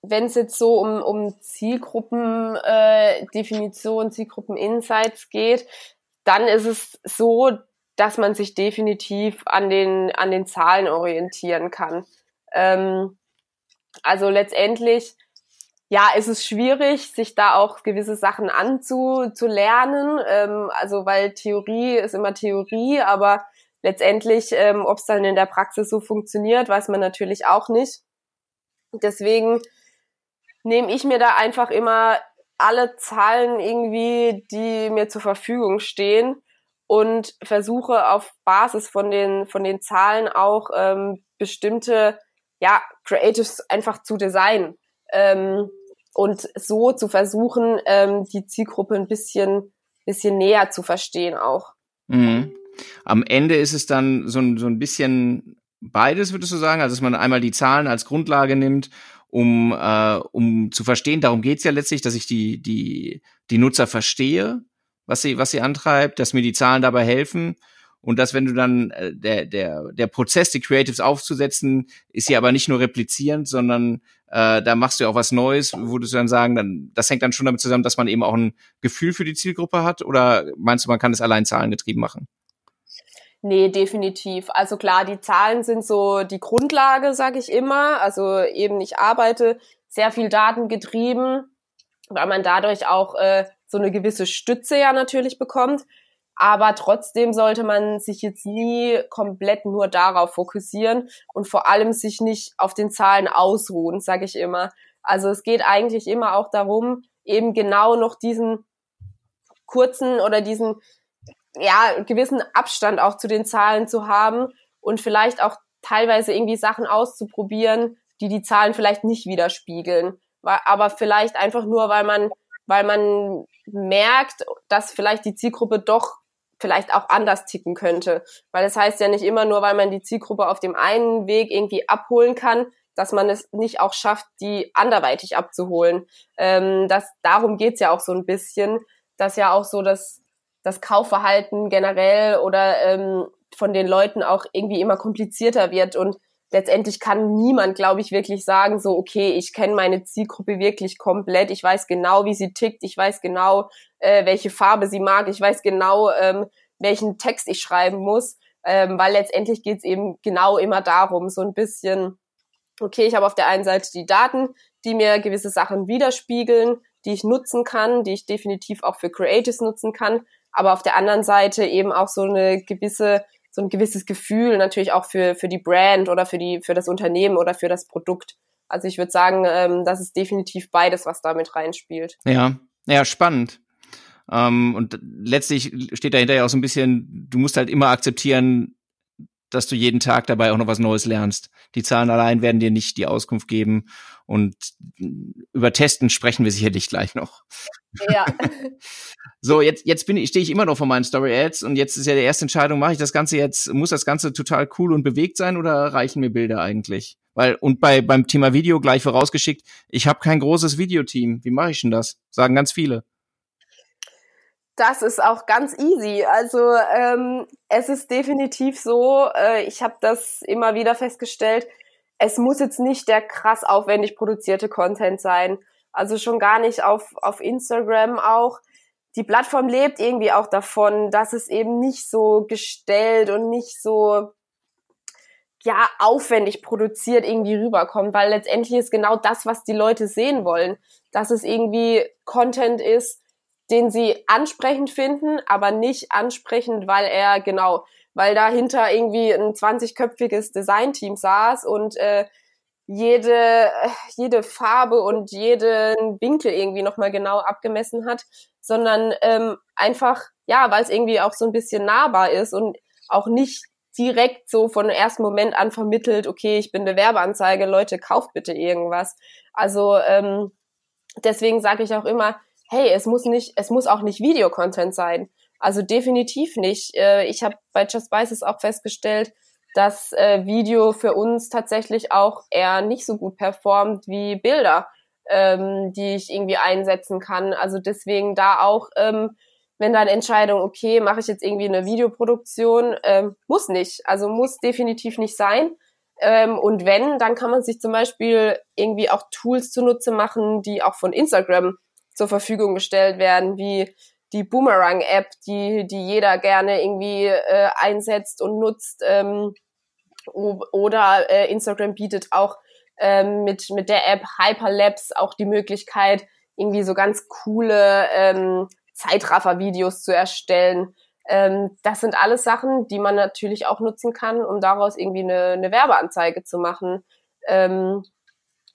wenn es jetzt so um, um Zielgruppendefinition, äh, Zielgruppen-Insights geht, dann ist es so, dass man sich definitiv an den, an den Zahlen orientieren kann. Ähm, also letztendlich, ja, ist es schwierig, sich da auch gewisse Sachen anzulernen. Ähm, also weil Theorie ist immer Theorie, aber letztendlich, ähm, ob es dann in der Praxis so funktioniert, weiß man natürlich auch nicht. Deswegen nehme ich mir da einfach immer alle Zahlen irgendwie, die mir zur Verfügung stehen und versuche auf Basis von den von den Zahlen auch ähm, bestimmte ja, Creatives einfach zu designen ähm, und so zu versuchen, ähm, die Zielgruppe ein bisschen, bisschen näher zu verstehen auch. Mhm. Am Ende ist es dann so ein, so ein bisschen beides, würdest du sagen? Also, dass man einmal die Zahlen als Grundlage nimmt, um, äh, um zu verstehen, darum geht's ja letztlich, dass ich die, die, die Nutzer verstehe, was sie, was sie antreibt, dass mir die Zahlen dabei helfen und dass wenn du dann äh, der der der Prozess die Creatives aufzusetzen ist ja aber nicht nur replizierend sondern äh, da machst du ja auch was Neues würdest du dann sagen dann das hängt dann schon damit zusammen dass man eben auch ein Gefühl für die Zielgruppe hat oder meinst du man kann es allein zahlengetrieben machen Nee, definitiv. Also klar, die Zahlen sind so die Grundlage, sage ich immer. Also eben, ich arbeite sehr viel datengetrieben, weil man dadurch auch äh, so eine gewisse Stütze ja natürlich bekommt. Aber trotzdem sollte man sich jetzt nie komplett nur darauf fokussieren und vor allem sich nicht auf den Zahlen ausruhen, sage ich immer. Also es geht eigentlich immer auch darum, eben genau noch diesen kurzen oder diesen ja, gewissen Abstand auch zu den Zahlen zu haben und vielleicht auch teilweise irgendwie Sachen auszuprobieren, die die Zahlen vielleicht nicht widerspiegeln. Aber vielleicht einfach nur, weil man, weil man merkt, dass vielleicht die Zielgruppe doch vielleicht auch anders ticken könnte. Weil das heißt ja nicht immer nur, weil man die Zielgruppe auf dem einen Weg irgendwie abholen kann, dass man es nicht auch schafft, die anderweitig abzuholen. Ähm, das, darum geht's ja auch so ein bisschen, dass ja auch so das das Kaufverhalten generell oder ähm, von den Leuten auch irgendwie immer komplizierter wird und letztendlich kann niemand, glaube ich, wirklich sagen, so, okay, ich kenne meine Zielgruppe wirklich komplett, ich weiß genau, wie sie tickt, ich weiß genau, äh, welche Farbe sie mag, ich weiß genau, ähm, welchen Text ich schreiben muss, ähm, weil letztendlich geht's eben genau immer darum, so ein bisschen, okay, ich habe auf der einen Seite die Daten, die mir gewisse Sachen widerspiegeln, die ich nutzen kann, die ich definitiv auch für Creatives nutzen kann, aber auf der anderen Seite eben auch so eine gewisse so ein gewisses Gefühl natürlich auch für für die Brand oder für die für das Unternehmen oder für das Produkt. Also ich würde sagen, ähm, das ist definitiv beides, was damit reinspielt. Ja, ja, spannend. Ähm, und letztlich steht dahinter ja auch so ein bisschen, du musst halt immer akzeptieren, dass du jeden Tag dabei auch noch was Neues lernst. Die Zahlen allein werden dir nicht die Auskunft geben und über Testen sprechen wir sicherlich gleich noch. Ja. so, jetzt, jetzt bin ich, stehe ich immer noch vor meinen Story Ads und jetzt ist ja die erste Entscheidung, mache ich das Ganze jetzt, muss das Ganze total cool und bewegt sein oder reichen mir Bilder eigentlich? Weil, und bei, beim Thema Video gleich vorausgeschickt, ich habe kein großes Videoteam. Wie mache ich denn das? Sagen ganz viele. Das ist auch ganz easy. Also ähm, es ist definitiv so, äh, ich habe das immer wieder festgestellt, es muss jetzt nicht der krass aufwendig produzierte Content sein. Also schon gar nicht auf, auf Instagram auch. Die Plattform lebt irgendwie auch davon, dass es eben nicht so gestellt und nicht so ja aufwendig produziert irgendwie rüberkommt, weil letztendlich ist genau das, was die Leute sehen wollen, dass es irgendwie Content ist, den sie ansprechend finden, aber nicht ansprechend, weil er genau weil dahinter irgendwie ein 20-köpfiges Designteam saß und äh, jede, jede Farbe und jeden Winkel irgendwie nochmal genau abgemessen hat, sondern ähm, einfach, ja, weil es irgendwie auch so ein bisschen nahbar ist und auch nicht direkt so von ersten Moment an vermittelt, okay, ich bin eine Werbeanzeige, Leute, kauft bitte irgendwas. Also ähm, deswegen sage ich auch immer, hey, es muss nicht, es muss auch nicht Videocontent sein. Also definitiv nicht. Äh, ich habe bei Just Spices auch festgestellt, dass äh, Video für uns tatsächlich auch eher nicht so gut performt wie Bilder, ähm, die ich irgendwie einsetzen kann. Also deswegen da auch, ähm, wenn dann Entscheidung, okay, mache ich jetzt irgendwie eine Videoproduktion, ähm, muss nicht. Also muss definitiv nicht sein. Ähm, und wenn, dann kann man sich zum Beispiel irgendwie auch Tools zunutze machen, die auch von Instagram zur Verfügung gestellt werden, wie die Boomerang-App, die, die jeder gerne irgendwie äh, einsetzt und nutzt. Ähm, oder äh, Instagram bietet auch ähm, mit, mit der App Hyperlapse auch die Möglichkeit, irgendwie so ganz coole ähm, Zeitraffer-Videos zu erstellen. Ähm, das sind alles Sachen, die man natürlich auch nutzen kann, um daraus irgendwie eine, eine Werbeanzeige zu machen. Ähm,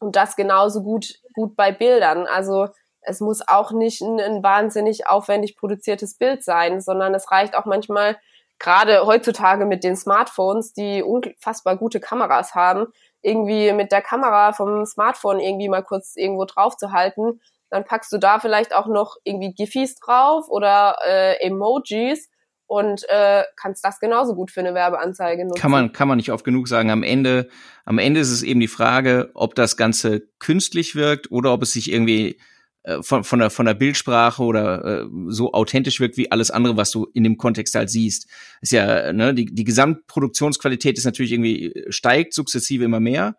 und das genauso gut, gut bei Bildern. Also es muss auch nicht ein, ein wahnsinnig aufwendig produziertes Bild sein, sondern es reicht auch manchmal, gerade heutzutage mit den Smartphones, die unfassbar gute Kameras haben, irgendwie mit der Kamera vom Smartphone irgendwie mal kurz irgendwo drauf zu halten. Dann packst du da vielleicht auch noch irgendwie Gifis drauf oder äh, Emojis und äh, kannst das genauso gut für eine Werbeanzeige nutzen. Kann man, kann man nicht oft genug sagen. Am Ende, am Ende ist es eben die Frage, ob das Ganze künstlich wirkt oder ob es sich irgendwie äh, von, von, der, von der Bildsprache oder äh, so authentisch wirkt wie alles andere, was du in dem Kontext halt siehst. Ist ja, ne, die, die Gesamtproduktionsqualität ist natürlich irgendwie, äh, steigt sukzessive immer mehr.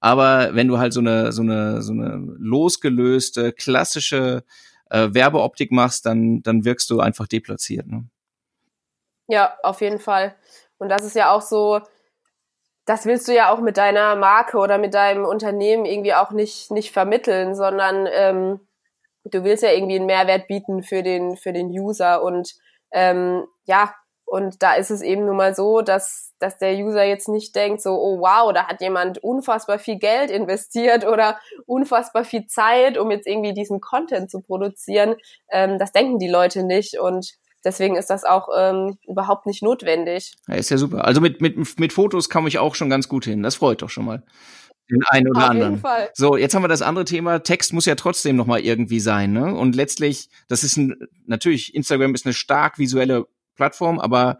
Aber wenn du halt so eine, so eine, so eine losgelöste, klassische äh, Werbeoptik machst, dann, dann wirkst du einfach deplatziert. Ne? Ja, auf jeden Fall. Und das ist ja auch so, das willst du ja auch mit deiner Marke oder mit deinem Unternehmen irgendwie auch nicht, nicht vermitteln, sondern ähm, du willst ja irgendwie einen Mehrwert bieten für den, für den User und ähm, ja, und da ist es eben nun mal so, dass, dass der User jetzt nicht denkt, so, oh wow, da hat jemand unfassbar viel Geld investiert oder unfassbar viel Zeit, um jetzt irgendwie diesen Content zu produzieren. Ähm, das denken die Leute nicht und deswegen ist das auch ähm, überhaupt nicht notwendig. Ja, ist ja super. Also mit, mit, mit Fotos kam ich auch schon ganz gut hin. Das freut doch schon mal. Den einen oder Auf anderen. jeden Fall. So, jetzt haben wir das andere Thema. Text muss ja trotzdem noch mal irgendwie sein, ne? Und letztlich, das ist ein, natürlich, Instagram ist eine stark visuelle Plattform, aber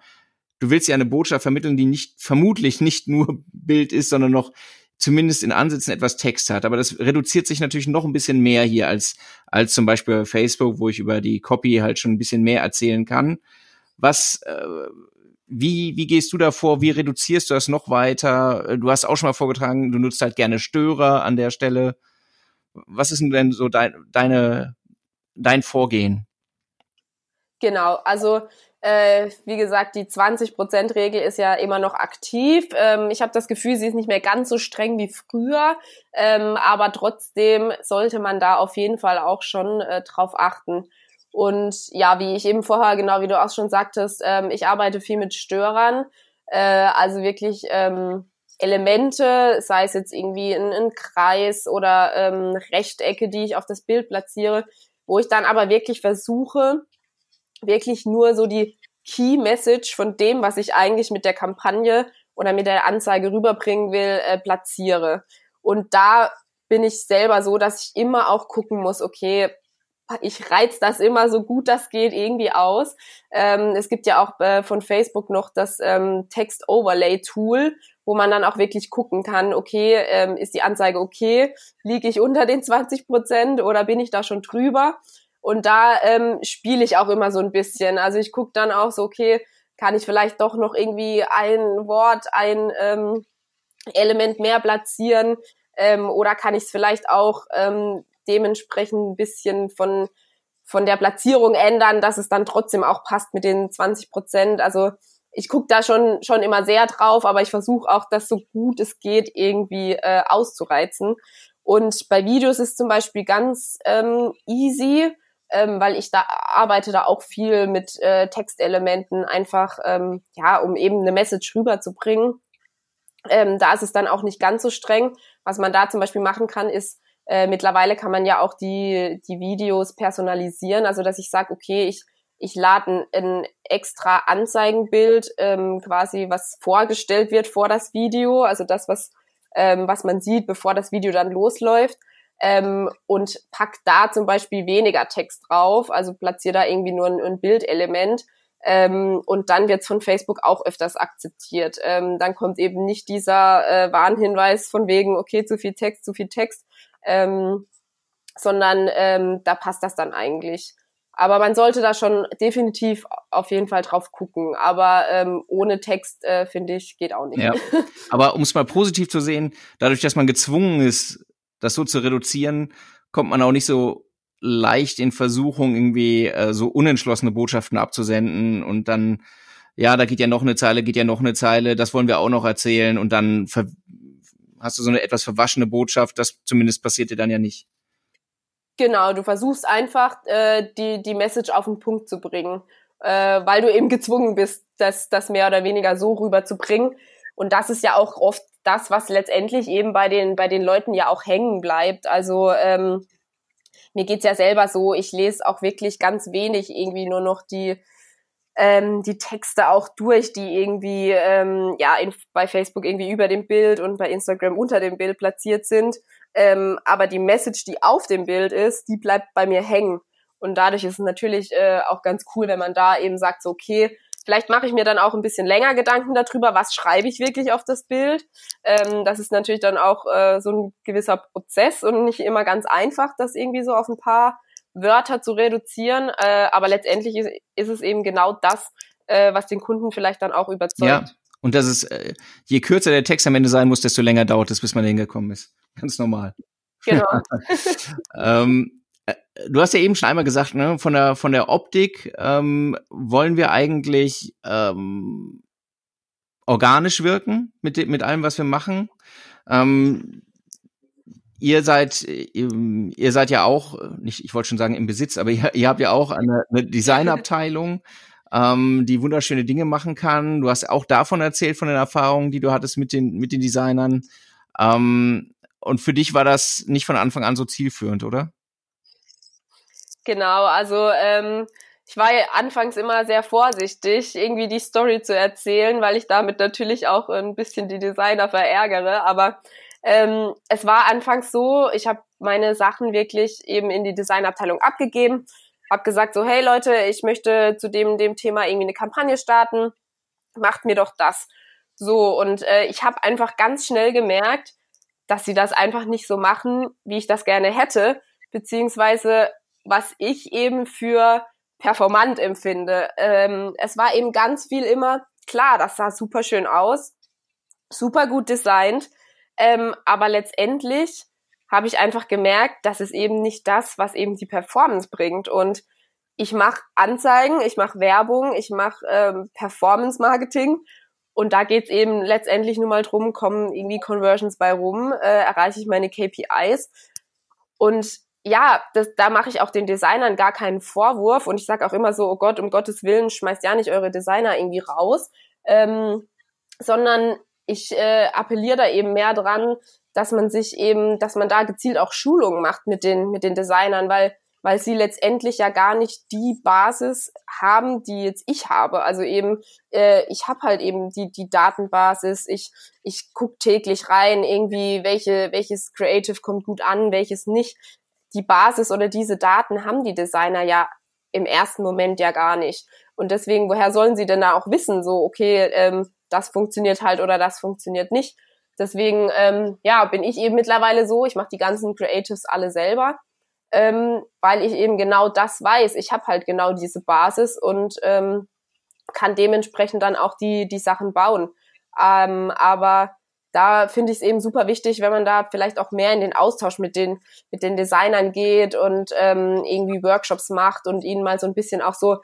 du willst ja eine Botschaft vermitteln, die nicht, vermutlich nicht nur Bild ist, sondern noch zumindest in Ansätzen etwas Text hat. Aber das reduziert sich natürlich noch ein bisschen mehr hier als, als zum Beispiel bei Facebook, wo ich über die Copy halt schon ein bisschen mehr erzählen kann. Was, äh, wie, wie gehst du da vor? Wie reduzierst du das noch weiter? Du hast auch schon mal vorgetragen, du nutzt halt gerne Störer an der Stelle. Was ist denn so dein, deine, dein Vorgehen? Genau, also äh, wie gesagt, die 20%-Regel ist ja immer noch aktiv. Ähm, ich habe das Gefühl, sie ist nicht mehr ganz so streng wie früher, ähm, aber trotzdem sollte man da auf jeden Fall auch schon äh, drauf achten. Und ja, wie ich eben vorher, genau wie du auch schon sagtest, ähm, ich arbeite viel mit Störern, äh, also wirklich ähm, Elemente, sei es jetzt irgendwie ein, ein Kreis oder ähm, Rechtecke, die ich auf das Bild platziere, wo ich dann aber wirklich versuche, wirklich nur so die Key Message von dem, was ich eigentlich mit der Kampagne oder mit der Anzeige rüberbringen will, äh, platziere. Und da bin ich selber so, dass ich immer auch gucken muss, okay, ich reiz das immer so gut das geht irgendwie aus. Ähm, es gibt ja auch äh, von Facebook noch das ähm, Text Overlay Tool, wo man dann auch wirklich gucken kann, okay, ähm, ist die Anzeige okay? Liege ich unter den 20 Prozent oder bin ich da schon drüber? Und da ähm, spiele ich auch immer so ein bisschen. Also ich gucke dann auch so, okay, kann ich vielleicht doch noch irgendwie ein Wort, ein ähm, Element mehr platzieren ähm, oder kann ich es vielleicht auch ähm, dementsprechend ein bisschen von von der Platzierung ändern, dass es dann trotzdem auch passt mit den 20 Prozent. Also ich gucke da schon schon immer sehr drauf, aber ich versuche auch, das so gut es geht irgendwie äh, auszureizen. Und bei Videos ist zum Beispiel ganz ähm, easy ähm, weil ich da arbeite da auch viel mit äh, Textelementen, einfach ähm, ja, um eben eine Message rüberzubringen. Ähm, da ist es dann auch nicht ganz so streng. Was man da zum Beispiel machen kann, ist äh, mittlerweile kann man ja auch die die Videos personalisieren, also dass ich sage, okay, ich ich lade ein, ein extra Anzeigenbild, ähm, quasi was vorgestellt wird vor das Video, also das was ähm, was man sieht, bevor das Video dann losläuft ähm, und pack da zum Beispiel weniger Text drauf, also platziere da irgendwie nur ein, ein Bildelement. Ähm, und dann wird's von Facebook auch öfters akzeptiert. Ähm, dann kommt eben nicht dieser äh, Warnhinweis von wegen, okay, zu viel Text, zu viel Text, ähm, sondern ähm, da passt das dann eigentlich. Aber man sollte da schon definitiv auf jeden Fall drauf gucken. Aber ähm, ohne Text, äh, finde ich, geht auch nicht. Ja. Aber um es mal positiv zu sehen, dadurch, dass man gezwungen ist, das so zu reduzieren, kommt man auch nicht so leicht in Versuchung, irgendwie äh, so unentschlossene Botschaften abzusenden und dann, ja, da geht ja noch eine Zeile, geht ja noch eine Zeile, das wollen wir auch noch erzählen und dann hast du so eine etwas verwaschene Botschaft, das zumindest passiert dir dann ja nicht. Genau, du versuchst einfach äh, die, die Message auf den Punkt zu bringen, äh, weil du eben gezwungen bist, das, das mehr oder weniger so rüberzubringen. Und das ist ja auch oft das, was letztendlich eben bei den, bei den Leuten ja auch hängen bleibt. Also ähm, mir geht's ja selber so, ich lese auch wirklich ganz wenig irgendwie nur noch die, ähm, die Texte auch durch, die irgendwie ähm, ja in, bei Facebook irgendwie über dem Bild und bei Instagram unter dem Bild platziert sind. Ähm, aber die Message, die auf dem Bild ist, die bleibt bei mir hängen. Und dadurch ist es natürlich äh, auch ganz cool, wenn man da eben sagt, so, okay, Vielleicht mache ich mir dann auch ein bisschen länger Gedanken darüber, was schreibe ich wirklich auf das Bild. Ähm, das ist natürlich dann auch äh, so ein gewisser Prozess und nicht immer ganz einfach, das irgendwie so auf ein paar Wörter zu reduzieren. Äh, aber letztendlich ist, ist, es eben genau das, äh, was den Kunden vielleicht dann auch überzeugt. Ja. Und das ist, äh, je kürzer der Text am Ende sein muss, desto länger dauert es, bis man hingekommen ist. Ganz normal. Genau. ähm, äh, du hast ja eben schon einmal gesagt, ne, von der von der Optik ähm, wollen wir eigentlich ähm, organisch wirken mit, mit allem, was wir machen. Ähm, ihr seid, ihr seid ja auch, nicht, ich wollte schon sagen im Besitz, aber ihr, ihr habt ja auch eine, eine Designabteilung, ähm, die wunderschöne Dinge machen kann. Du hast auch davon erzählt, von den Erfahrungen, die du hattest mit den, mit den Designern. Ähm, und für dich war das nicht von Anfang an so zielführend, oder? Genau, also ähm, ich war ja anfangs immer sehr vorsichtig, irgendwie die Story zu erzählen, weil ich damit natürlich auch ein bisschen die Designer verärgere. Aber ähm, es war anfangs so, ich habe meine Sachen wirklich eben in die Designabteilung abgegeben, habe gesagt so, hey Leute, ich möchte zu dem dem Thema irgendwie eine Kampagne starten, macht mir doch das. So und äh, ich habe einfach ganz schnell gemerkt, dass sie das einfach nicht so machen, wie ich das gerne hätte, beziehungsweise was ich eben für performant empfinde. Ähm, es war eben ganz viel immer klar, das sah super schön aus, super gut designt, ähm, aber letztendlich habe ich einfach gemerkt, das ist eben nicht das, was eben die Performance bringt. Und ich mache Anzeigen, ich mache Werbung, ich mache ähm, Performance-Marketing. Und da geht's eben letztendlich nur mal drum, kommen irgendwie Conversions bei rum, äh, erreiche ich meine KPIs. Und ja, das, da mache ich auch den Designern gar keinen Vorwurf. Und ich sage auch immer so, oh Gott, um Gottes Willen, schmeißt ja nicht eure Designer irgendwie raus. Ähm, sondern ich äh, appelliere da eben mehr dran, dass man sich eben, dass man da gezielt auch Schulungen macht mit den mit den Designern, weil weil sie letztendlich ja gar nicht die Basis haben, die jetzt ich habe. Also eben, äh, ich habe halt eben die die Datenbasis. Ich ich guck täglich rein, irgendwie welche welches Creative kommt gut an, welches nicht. Die Basis oder diese Daten haben die Designer ja im ersten Moment ja gar nicht. Und deswegen, woher sollen sie denn da auch wissen, so okay, ähm, das funktioniert halt oder das funktioniert nicht. Deswegen, ähm, ja, bin ich eben mittlerweile so, ich mache die ganzen Creatives alle selber, ähm, weil ich eben genau das weiß. Ich habe halt genau diese Basis und ähm, kann dementsprechend dann auch die, die Sachen bauen. Ähm, aber da finde ich es eben super wichtig, wenn man da vielleicht auch mehr in den Austausch mit den, mit den Designern geht und ähm, irgendwie Workshops macht und ihnen mal so ein bisschen auch so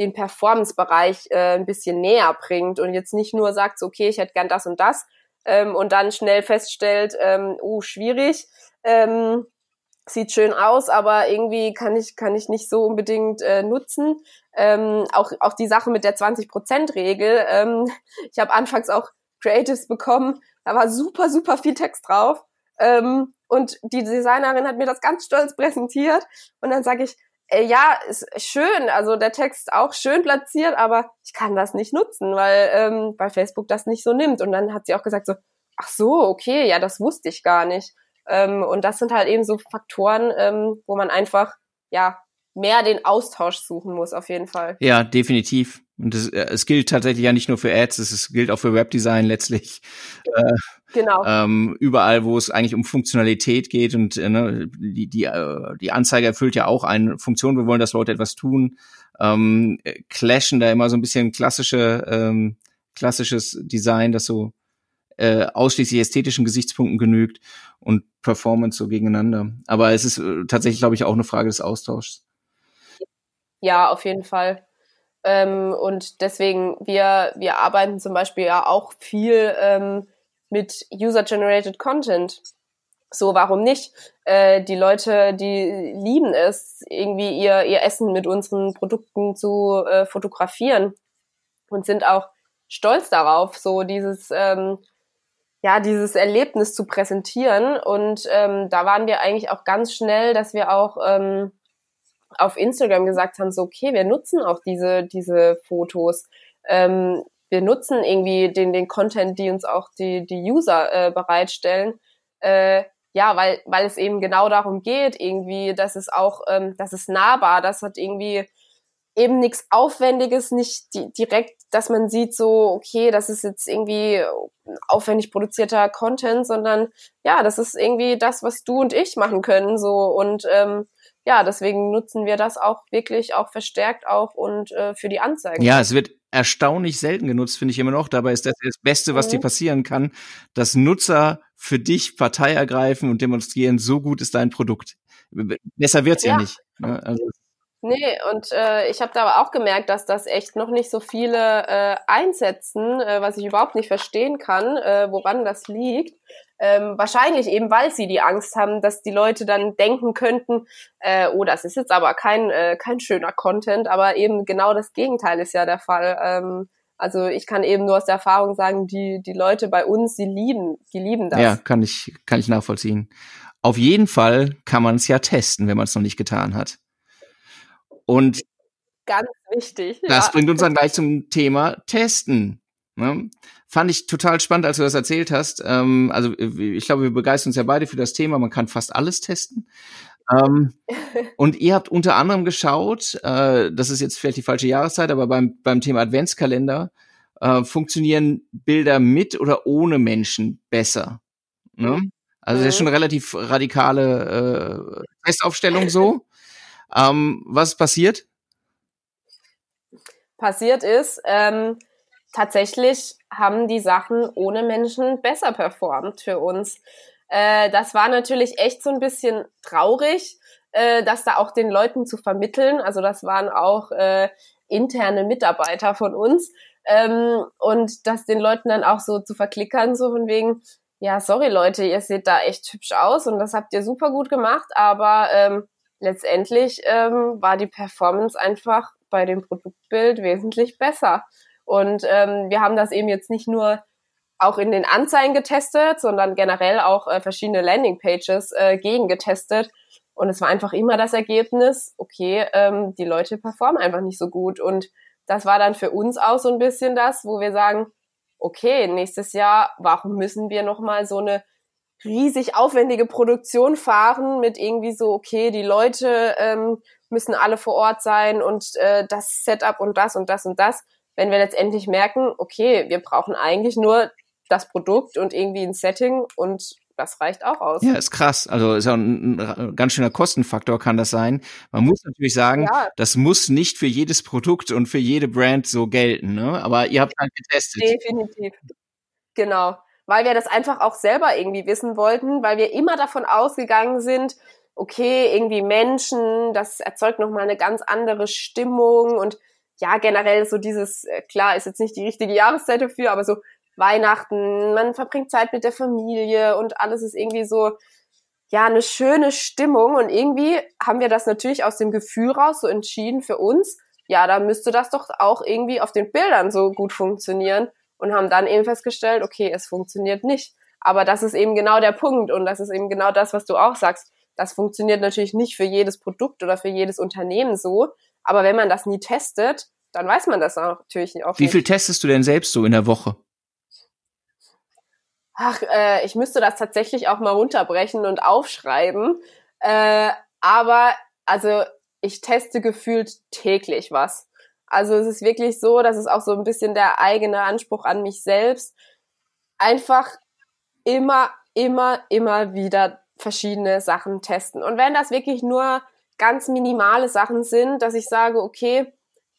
den Performance-Bereich äh, ein bisschen näher bringt und jetzt nicht nur sagt, so, okay, ich hätte gern das und das ähm, und dann schnell feststellt, ähm, oh, schwierig, ähm, sieht schön aus, aber irgendwie kann ich, kann ich nicht so unbedingt äh, nutzen. Ähm, auch, auch die Sache mit der 20%-Regel. Ähm, ich habe anfangs auch Creatives bekommen, da war super, super viel Text drauf. Ähm, und die Designerin hat mir das ganz stolz präsentiert. Und dann sage ich, ja, ist schön, also der Text auch schön platziert, aber ich kann das nicht nutzen, weil, ähm, weil Facebook das nicht so nimmt. Und dann hat sie auch gesagt so, ach so, okay, ja, das wusste ich gar nicht. Ähm, und das sind halt eben so Faktoren, ähm, wo man einfach, ja, mehr den Austausch suchen muss, auf jeden Fall. Ja, definitiv. Und es, äh, es gilt tatsächlich ja nicht nur für Ads, es gilt auch für Webdesign letztlich. Äh, genau. Ähm, überall, wo es eigentlich um Funktionalität geht und äh, ne, die, die, äh, die Anzeige erfüllt ja auch eine Funktion. Wir wollen, dass Leute etwas tun. Ähm, clashen da immer so ein bisschen klassische, ähm, klassisches Design, das so äh, ausschließlich ästhetischen Gesichtspunkten genügt und Performance so gegeneinander. Aber es ist äh, tatsächlich, glaube ich, auch eine Frage des Austauschs. Ja, auf jeden Fall. Ähm, und deswegen, wir, wir arbeiten zum Beispiel ja auch viel ähm, mit User-Generated Content. So, warum nicht? Äh, die Leute, die lieben es, irgendwie ihr, ihr Essen mit unseren Produkten zu äh, fotografieren und sind auch stolz darauf, so dieses, ähm, ja, dieses Erlebnis zu präsentieren. Und ähm, da waren wir eigentlich auch ganz schnell, dass wir auch ähm, auf Instagram gesagt haben, so, okay, wir nutzen auch diese, diese Fotos. Ähm, wir nutzen irgendwie den, den Content, die uns auch die, die User äh, bereitstellen. Äh, ja, weil, weil es eben genau darum geht, irgendwie, dass es auch, ähm, das ist nahbar, das hat irgendwie eben nichts Aufwendiges, nicht di direkt, dass man sieht so, okay, das ist jetzt irgendwie aufwendig produzierter Content, sondern ja, das ist irgendwie das, was du und ich machen können, so und ähm, ja, deswegen nutzen wir das auch wirklich auch verstärkt auch und äh, für die Anzeigen. Ja, es wird erstaunlich selten genutzt, finde ich immer noch. Dabei ist das das Beste, was mhm. dir passieren kann, dass Nutzer für dich Partei ergreifen und demonstrieren, so gut ist dein Produkt. Besser wird's ja, ja nicht. Ne? Also Nee, und äh, ich habe da aber auch gemerkt, dass das echt noch nicht so viele äh, einsetzen, äh, was ich überhaupt nicht verstehen kann, äh, woran das liegt. Ähm, wahrscheinlich eben, weil sie die Angst haben, dass die Leute dann denken könnten, äh, oh, das ist jetzt aber kein, äh, kein schöner Content, aber eben genau das Gegenteil ist ja der Fall. Ähm, also ich kann eben nur aus der Erfahrung sagen, die, die Leute bei uns, die lieben, die lieben das. Ja, kann ich, kann ich nachvollziehen. Auf jeden Fall kann man es ja testen, wenn man es noch nicht getan hat. Und ganz wichtig. Das ja. bringt uns dann gleich zum Thema Testen. Ne? Fand ich total spannend, als du das erzählt hast. Ähm, also ich glaube, wir begeistern uns ja beide für das Thema. Man kann fast alles testen. Ähm, und ihr habt unter anderem geschaut, äh, das ist jetzt vielleicht die falsche Jahreszeit, aber beim, beim Thema Adventskalender äh, funktionieren Bilder mit oder ohne Menschen besser. Ne? Also das ist schon eine relativ radikale äh, Testaufstellung so. ähm, was ist passiert? Passiert ist, ähm, tatsächlich haben die Sachen ohne Menschen besser performt für uns. Äh, das war natürlich echt so ein bisschen traurig, äh, das da auch den Leuten zu vermitteln. Also das waren auch äh, interne Mitarbeiter von uns. Ähm, und das den Leuten dann auch so zu verklickern, so von wegen, ja, sorry Leute, ihr seht da echt hübsch aus und das habt ihr super gut gemacht, aber ähm, letztendlich ähm, war die Performance einfach bei dem Produktbild wesentlich besser. Und ähm, wir haben das eben jetzt nicht nur auch in den Anzeigen getestet, sondern generell auch äh, verschiedene Landingpages äh, gegen getestet. Und es war einfach immer das Ergebnis, okay, ähm, die Leute performen einfach nicht so gut. Und das war dann für uns auch so ein bisschen das, wo wir sagen, okay, nächstes Jahr, warum müssen wir nochmal so eine riesig aufwendige Produktion fahren mit irgendwie so, okay, die Leute ähm, müssen alle vor Ort sein und äh, das Setup und das und das und das wenn wir letztendlich merken, okay, wir brauchen eigentlich nur das Produkt und irgendwie ein Setting und das reicht auch aus. Ja, ist krass. Also ist ja ein, ein ganz schöner Kostenfaktor kann das sein. Man muss natürlich sagen, ja. das muss nicht für jedes Produkt und für jede Brand so gelten, ne? Aber ihr habt halt getestet. Definitiv. Genau. Weil wir das einfach auch selber irgendwie wissen wollten, weil wir immer davon ausgegangen sind, okay, irgendwie Menschen, das erzeugt nochmal eine ganz andere Stimmung und ja, generell so dieses, äh, klar, ist jetzt nicht die richtige Jahreszeit dafür, aber so Weihnachten, man verbringt Zeit mit der Familie und alles ist irgendwie so, ja, eine schöne Stimmung und irgendwie haben wir das natürlich aus dem Gefühl raus so entschieden für uns, ja, da müsste das doch auch irgendwie auf den Bildern so gut funktionieren und haben dann eben festgestellt, okay, es funktioniert nicht. Aber das ist eben genau der Punkt und das ist eben genau das, was du auch sagst. Das funktioniert natürlich nicht für jedes Produkt oder für jedes Unternehmen so, aber wenn man das nie testet, dann weiß man das auch natürlich auch Wie nicht. viel testest du denn selbst so in der Woche? Ach, äh, ich müsste das tatsächlich auch mal runterbrechen und aufschreiben. Äh, aber also ich teste gefühlt täglich was. Also es ist wirklich so, dass es auch so ein bisschen der eigene Anspruch an mich selbst. Einfach immer, immer, immer wieder verschiedene Sachen testen. Und wenn das wirklich nur ganz minimale Sachen sind, dass ich sage, okay,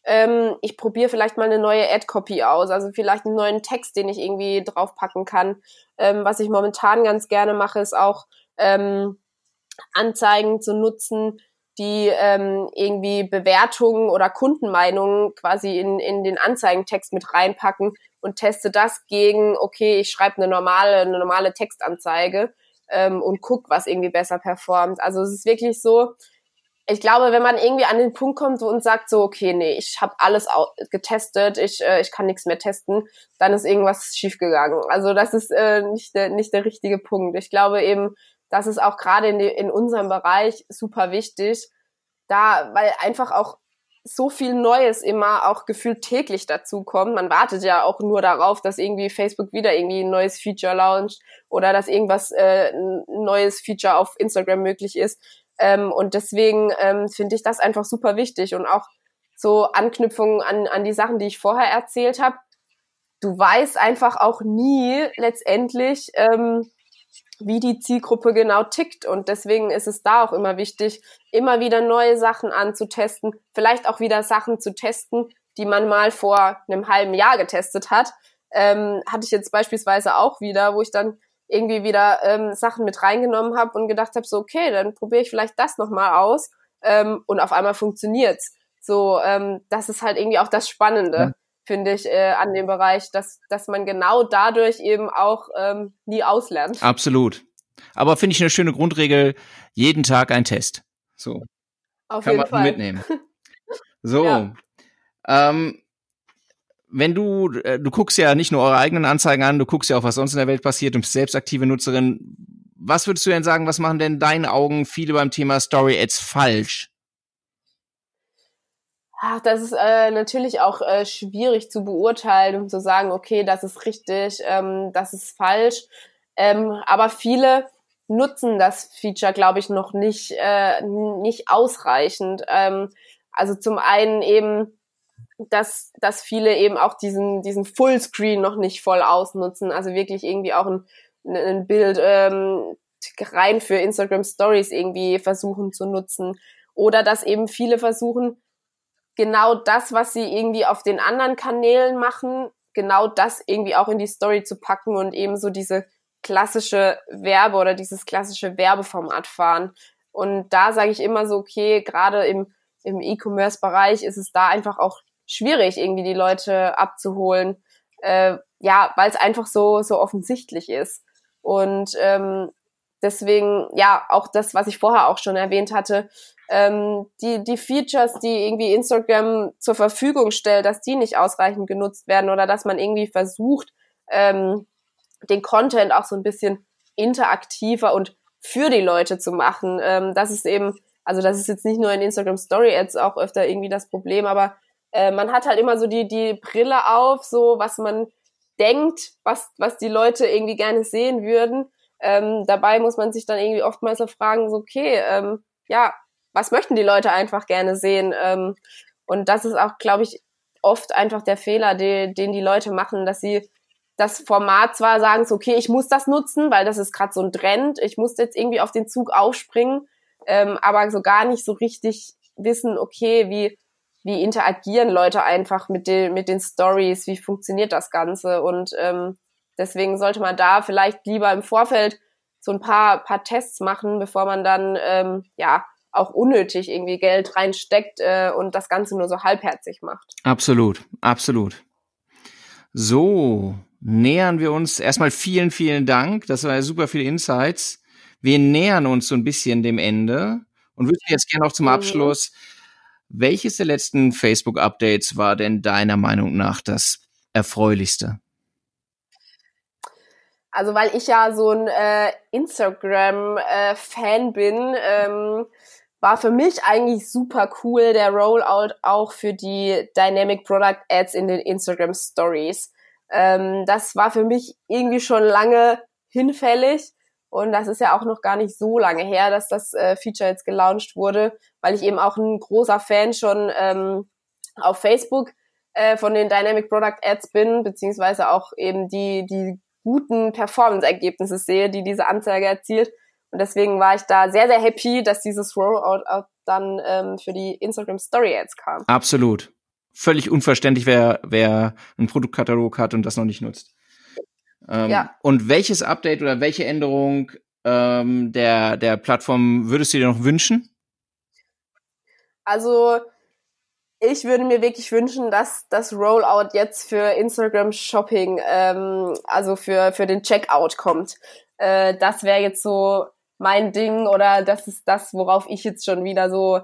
ähm, ich probiere vielleicht mal eine neue Ad-Copy aus, also vielleicht einen neuen Text, den ich irgendwie draufpacken kann. Ähm, was ich momentan ganz gerne mache, ist auch ähm, Anzeigen zu nutzen, die ähm, irgendwie Bewertungen oder Kundenmeinungen quasi in, in den Anzeigentext mit reinpacken und teste das gegen, okay, ich schreibe eine normale, eine normale Textanzeige ähm, und guck, was irgendwie besser performt. Also es ist wirklich so, ich glaube, wenn man irgendwie an den Punkt kommt und sagt so, okay, nee, ich habe alles getestet, ich, äh, ich kann nichts mehr testen, dann ist irgendwas schiefgegangen. Also das ist äh, nicht, der, nicht der richtige Punkt. Ich glaube eben, das ist auch gerade in, in unserem Bereich super wichtig, da, weil einfach auch so viel Neues immer auch gefühlt täglich dazu kommt. Man wartet ja auch nur darauf, dass irgendwie Facebook wieder irgendwie ein neues Feature launcht oder dass irgendwas äh, ein neues Feature auf Instagram möglich ist. Ähm, und deswegen ähm, finde ich das einfach super wichtig und auch so Anknüpfungen an, an die Sachen, die ich vorher erzählt habe. Du weißt einfach auch nie letztendlich, ähm, wie die Zielgruppe genau tickt. Und deswegen ist es da auch immer wichtig, immer wieder neue Sachen anzutesten, vielleicht auch wieder Sachen zu testen, die man mal vor einem halben Jahr getestet hat. Ähm, hatte ich jetzt beispielsweise auch wieder, wo ich dann irgendwie wieder ähm, Sachen mit reingenommen habe und gedacht habe, so, okay, dann probiere ich vielleicht das nochmal aus. ähm, und auf einmal funktioniert's. So, ähm, das ist halt irgendwie auch das Spannende, ja. finde ich, äh, an dem Bereich, dass, dass man genau dadurch eben auch ähm, nie auslernt. Absolut. Aber finde ich eine schöne Grundregel, jeden Tag ein Test. So. Auf Kann jeden man Fall. mitnehmen. So. Ja. Ähm, wenn du, äh, du guckst ja nicht nur eure eigenen Anzeigen an, du guckst ja auch, was sonst in der Welt passiert und bist selbst aktive Nutzerin. Was würdest du denn sagen, was machen denn deinen Augen viele beim Thema Story Ads falsch? Ach, das ist äh, natürlich auch äh, schwierig zu beurteilen, um zu sagen, okay, das ist richtig, ähm, das ist falsch. Ähm, aber viele nutzen das Feature, glaube ich, noch nicht, äh, nicht ausreichend. Ähm, also zum einen eben, dass, dass viele eben auch diesen, diesen Fullscreen noch nicht voll ausnutzen, also wirklich irgendwie auch ein, ein Bild ähm, rein für Instagram Stories irgendwie versuchen zu nutzen. Oder dass eben viele versuchen, genau das, was sie irgendwie auf den anderen Kanälen machen, genau das irgendwie auch in die Story zu packen und eben so diese klassische Werbe oder dieses klassische Werbeformat fahren. Und da sage ich immer so, okay, gerade im, im E-Commerce-Bereich ist es da einfach auch schwierig, irgendwie die Leute abzuholen. Äh, ja, weil es einfach so, so offensichtlich ist. Und ähm, deswegen, ja, auch das, was ich vorher auch schon erwähnt hatte, ähm, die, die Features, die irgendwie Instagram zur Verfügung stellt, dass die nicht ausreichend genutzt werden oder dass man irgendwie versucht, ähm, den Content auch so ein bisschen interaktiver und für die Leute zu machen. Ähm, das ist eben, also das ist jetzt nicht nur in Instagram Story Ads auch öfter irgendwie das Problem, aber äh, man hat halt immer so die, die Brille auf, so was man denkt, was, was die Leute irgendwie gerne sehen würden. Ähm, dabei muss man sich dann irgendwie oftmals so fragen, so, okay, ähm, ja, was möchten die Leute einfach gerne sehen? Ähm, und das ist auch, glaube ich, oft einfach der Fehler, die, den die Leute machen, dass sie das Format zwar sagen, so, okay, ich muss das nutzen, weil das ist gerade so ein Trend, ich muss jetzt irgendwie auf den Zug aufspringen, ähm, aber so gar nicht so richtig wissen, okay, wie, wie interagieren Leute einfach mit den, mit den Stories, wie funktioniert das Ganze und ähm, deswegen sollte man da vielleicht lieber im Vorfeld so ein paar, paar Tests machen, bevor man dann ähm, ja auch unnötig irgendwie Geld reinsteckt äh, und das Ganze nur so halbherzig macht. Absolut, absolut. So, nähern wir uns erstmal vielen, vielen Dank. Das war ja super viele Insights. Wir nähern uns so ein bisschen dem Ende und würde jetzt gerne auch zum mhm. Abschluss, welches der letzten Facebook-Updates war denn deiner Meinung nach das erfreulichste? Also weil ich ja so ein äh, Instagram-Fan äh, bin, ähm, war für mich eigentlich super cool der Rollout auch für die Dynamic Product Ads in den Instagram Stories. Ähm, das war für mich irgendwie schon lange hinfällig und das ist ja auch noch gar nicht so lange her, dass das äh, Feature jetzt gelauncht wurde, weil ich eben auch ein großer Fan schon ähm, auf Facebook äh, von den Dynamic Product Ads bin, beziehungsweise auch eben die, die guten Performance-Ergebnisse sehe, die diese Anzeige erzielt. Und deswegen war ich da sehr, sehr happy, dass dieses Rollout dann ähm, für die Instagram Story Ads kam. Absolut. Völlig unverständlich, wer, wer einen Produktkatalog hat und das noch nicht nutzt. Ähm, ja. Und welches Update oder welche Änderung ähm, der, der Plattform würdest du dir noch wünschen? Also ich würde mir wirklich wünschen, dass das Rollout jetzt für Instagram Shopping, ähm, also für, für den Checkout kommt. Äh, das wäre jetzt so mein Ding oder das ist das, worauf ich jetzt schon wieder so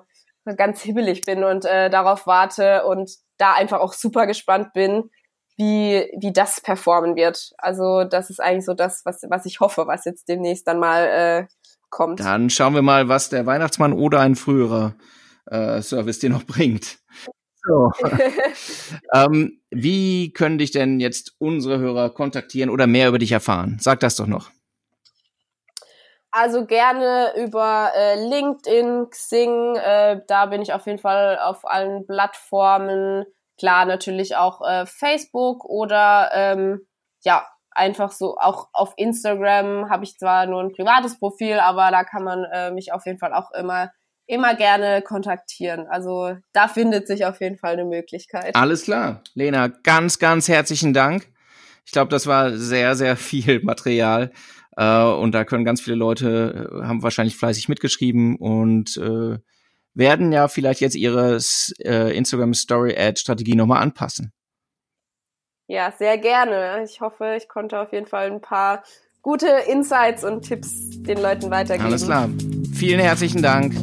ganz hibbelig bin und äh, darauf warte und da einfach auch super gespannt bin, wie, wie das performen wird. Also das ist eigentlich so das, was, was ich hoffe, was jetzt demnächst dann mal äh, kommt. Dann schauen wir mal, was der Weihnachtsmann oder ein früherer äh, Service dir noch bringt. So. ähm, wie können dich denn jetzt unsere Hörer kontaktieren oder mehr über dich erfahren? Sag das doch noch. Also gerne über äh, LinkedIn, Xing, äh, da bin ich auf jeden Fall auf allen Plattformen. Klar, natürlich auch äh, Facebook oder ähm, ja, einfach so, auch auf Instagram habe ich zwar nur ein privates Profil, aber da kann man äh, mich auf jeden Fall auch immer immer gerne kontaktieren. Also da findet sich auf jeden Fall eine Möglichkeit. Alles klar. Lena, ganz, ganz herzlichen Dank. Ich glaube, das war sehr, sehr viel Material. Äh, und da können ganz viele Leute, äh, haben wahrscheinlich fleißig mitgeschrieben und äh, werden ja vielleicht jetzt ihre äh, Instagram Story Ad Strategie nochmal anpassen. Ja, sehr gerne. Ich hoffe, ich konnte auf jeden Fall ein paar gute Insights und Tipps den Leuten weitergeben. Alles klar. Vielen herzlichen Dank.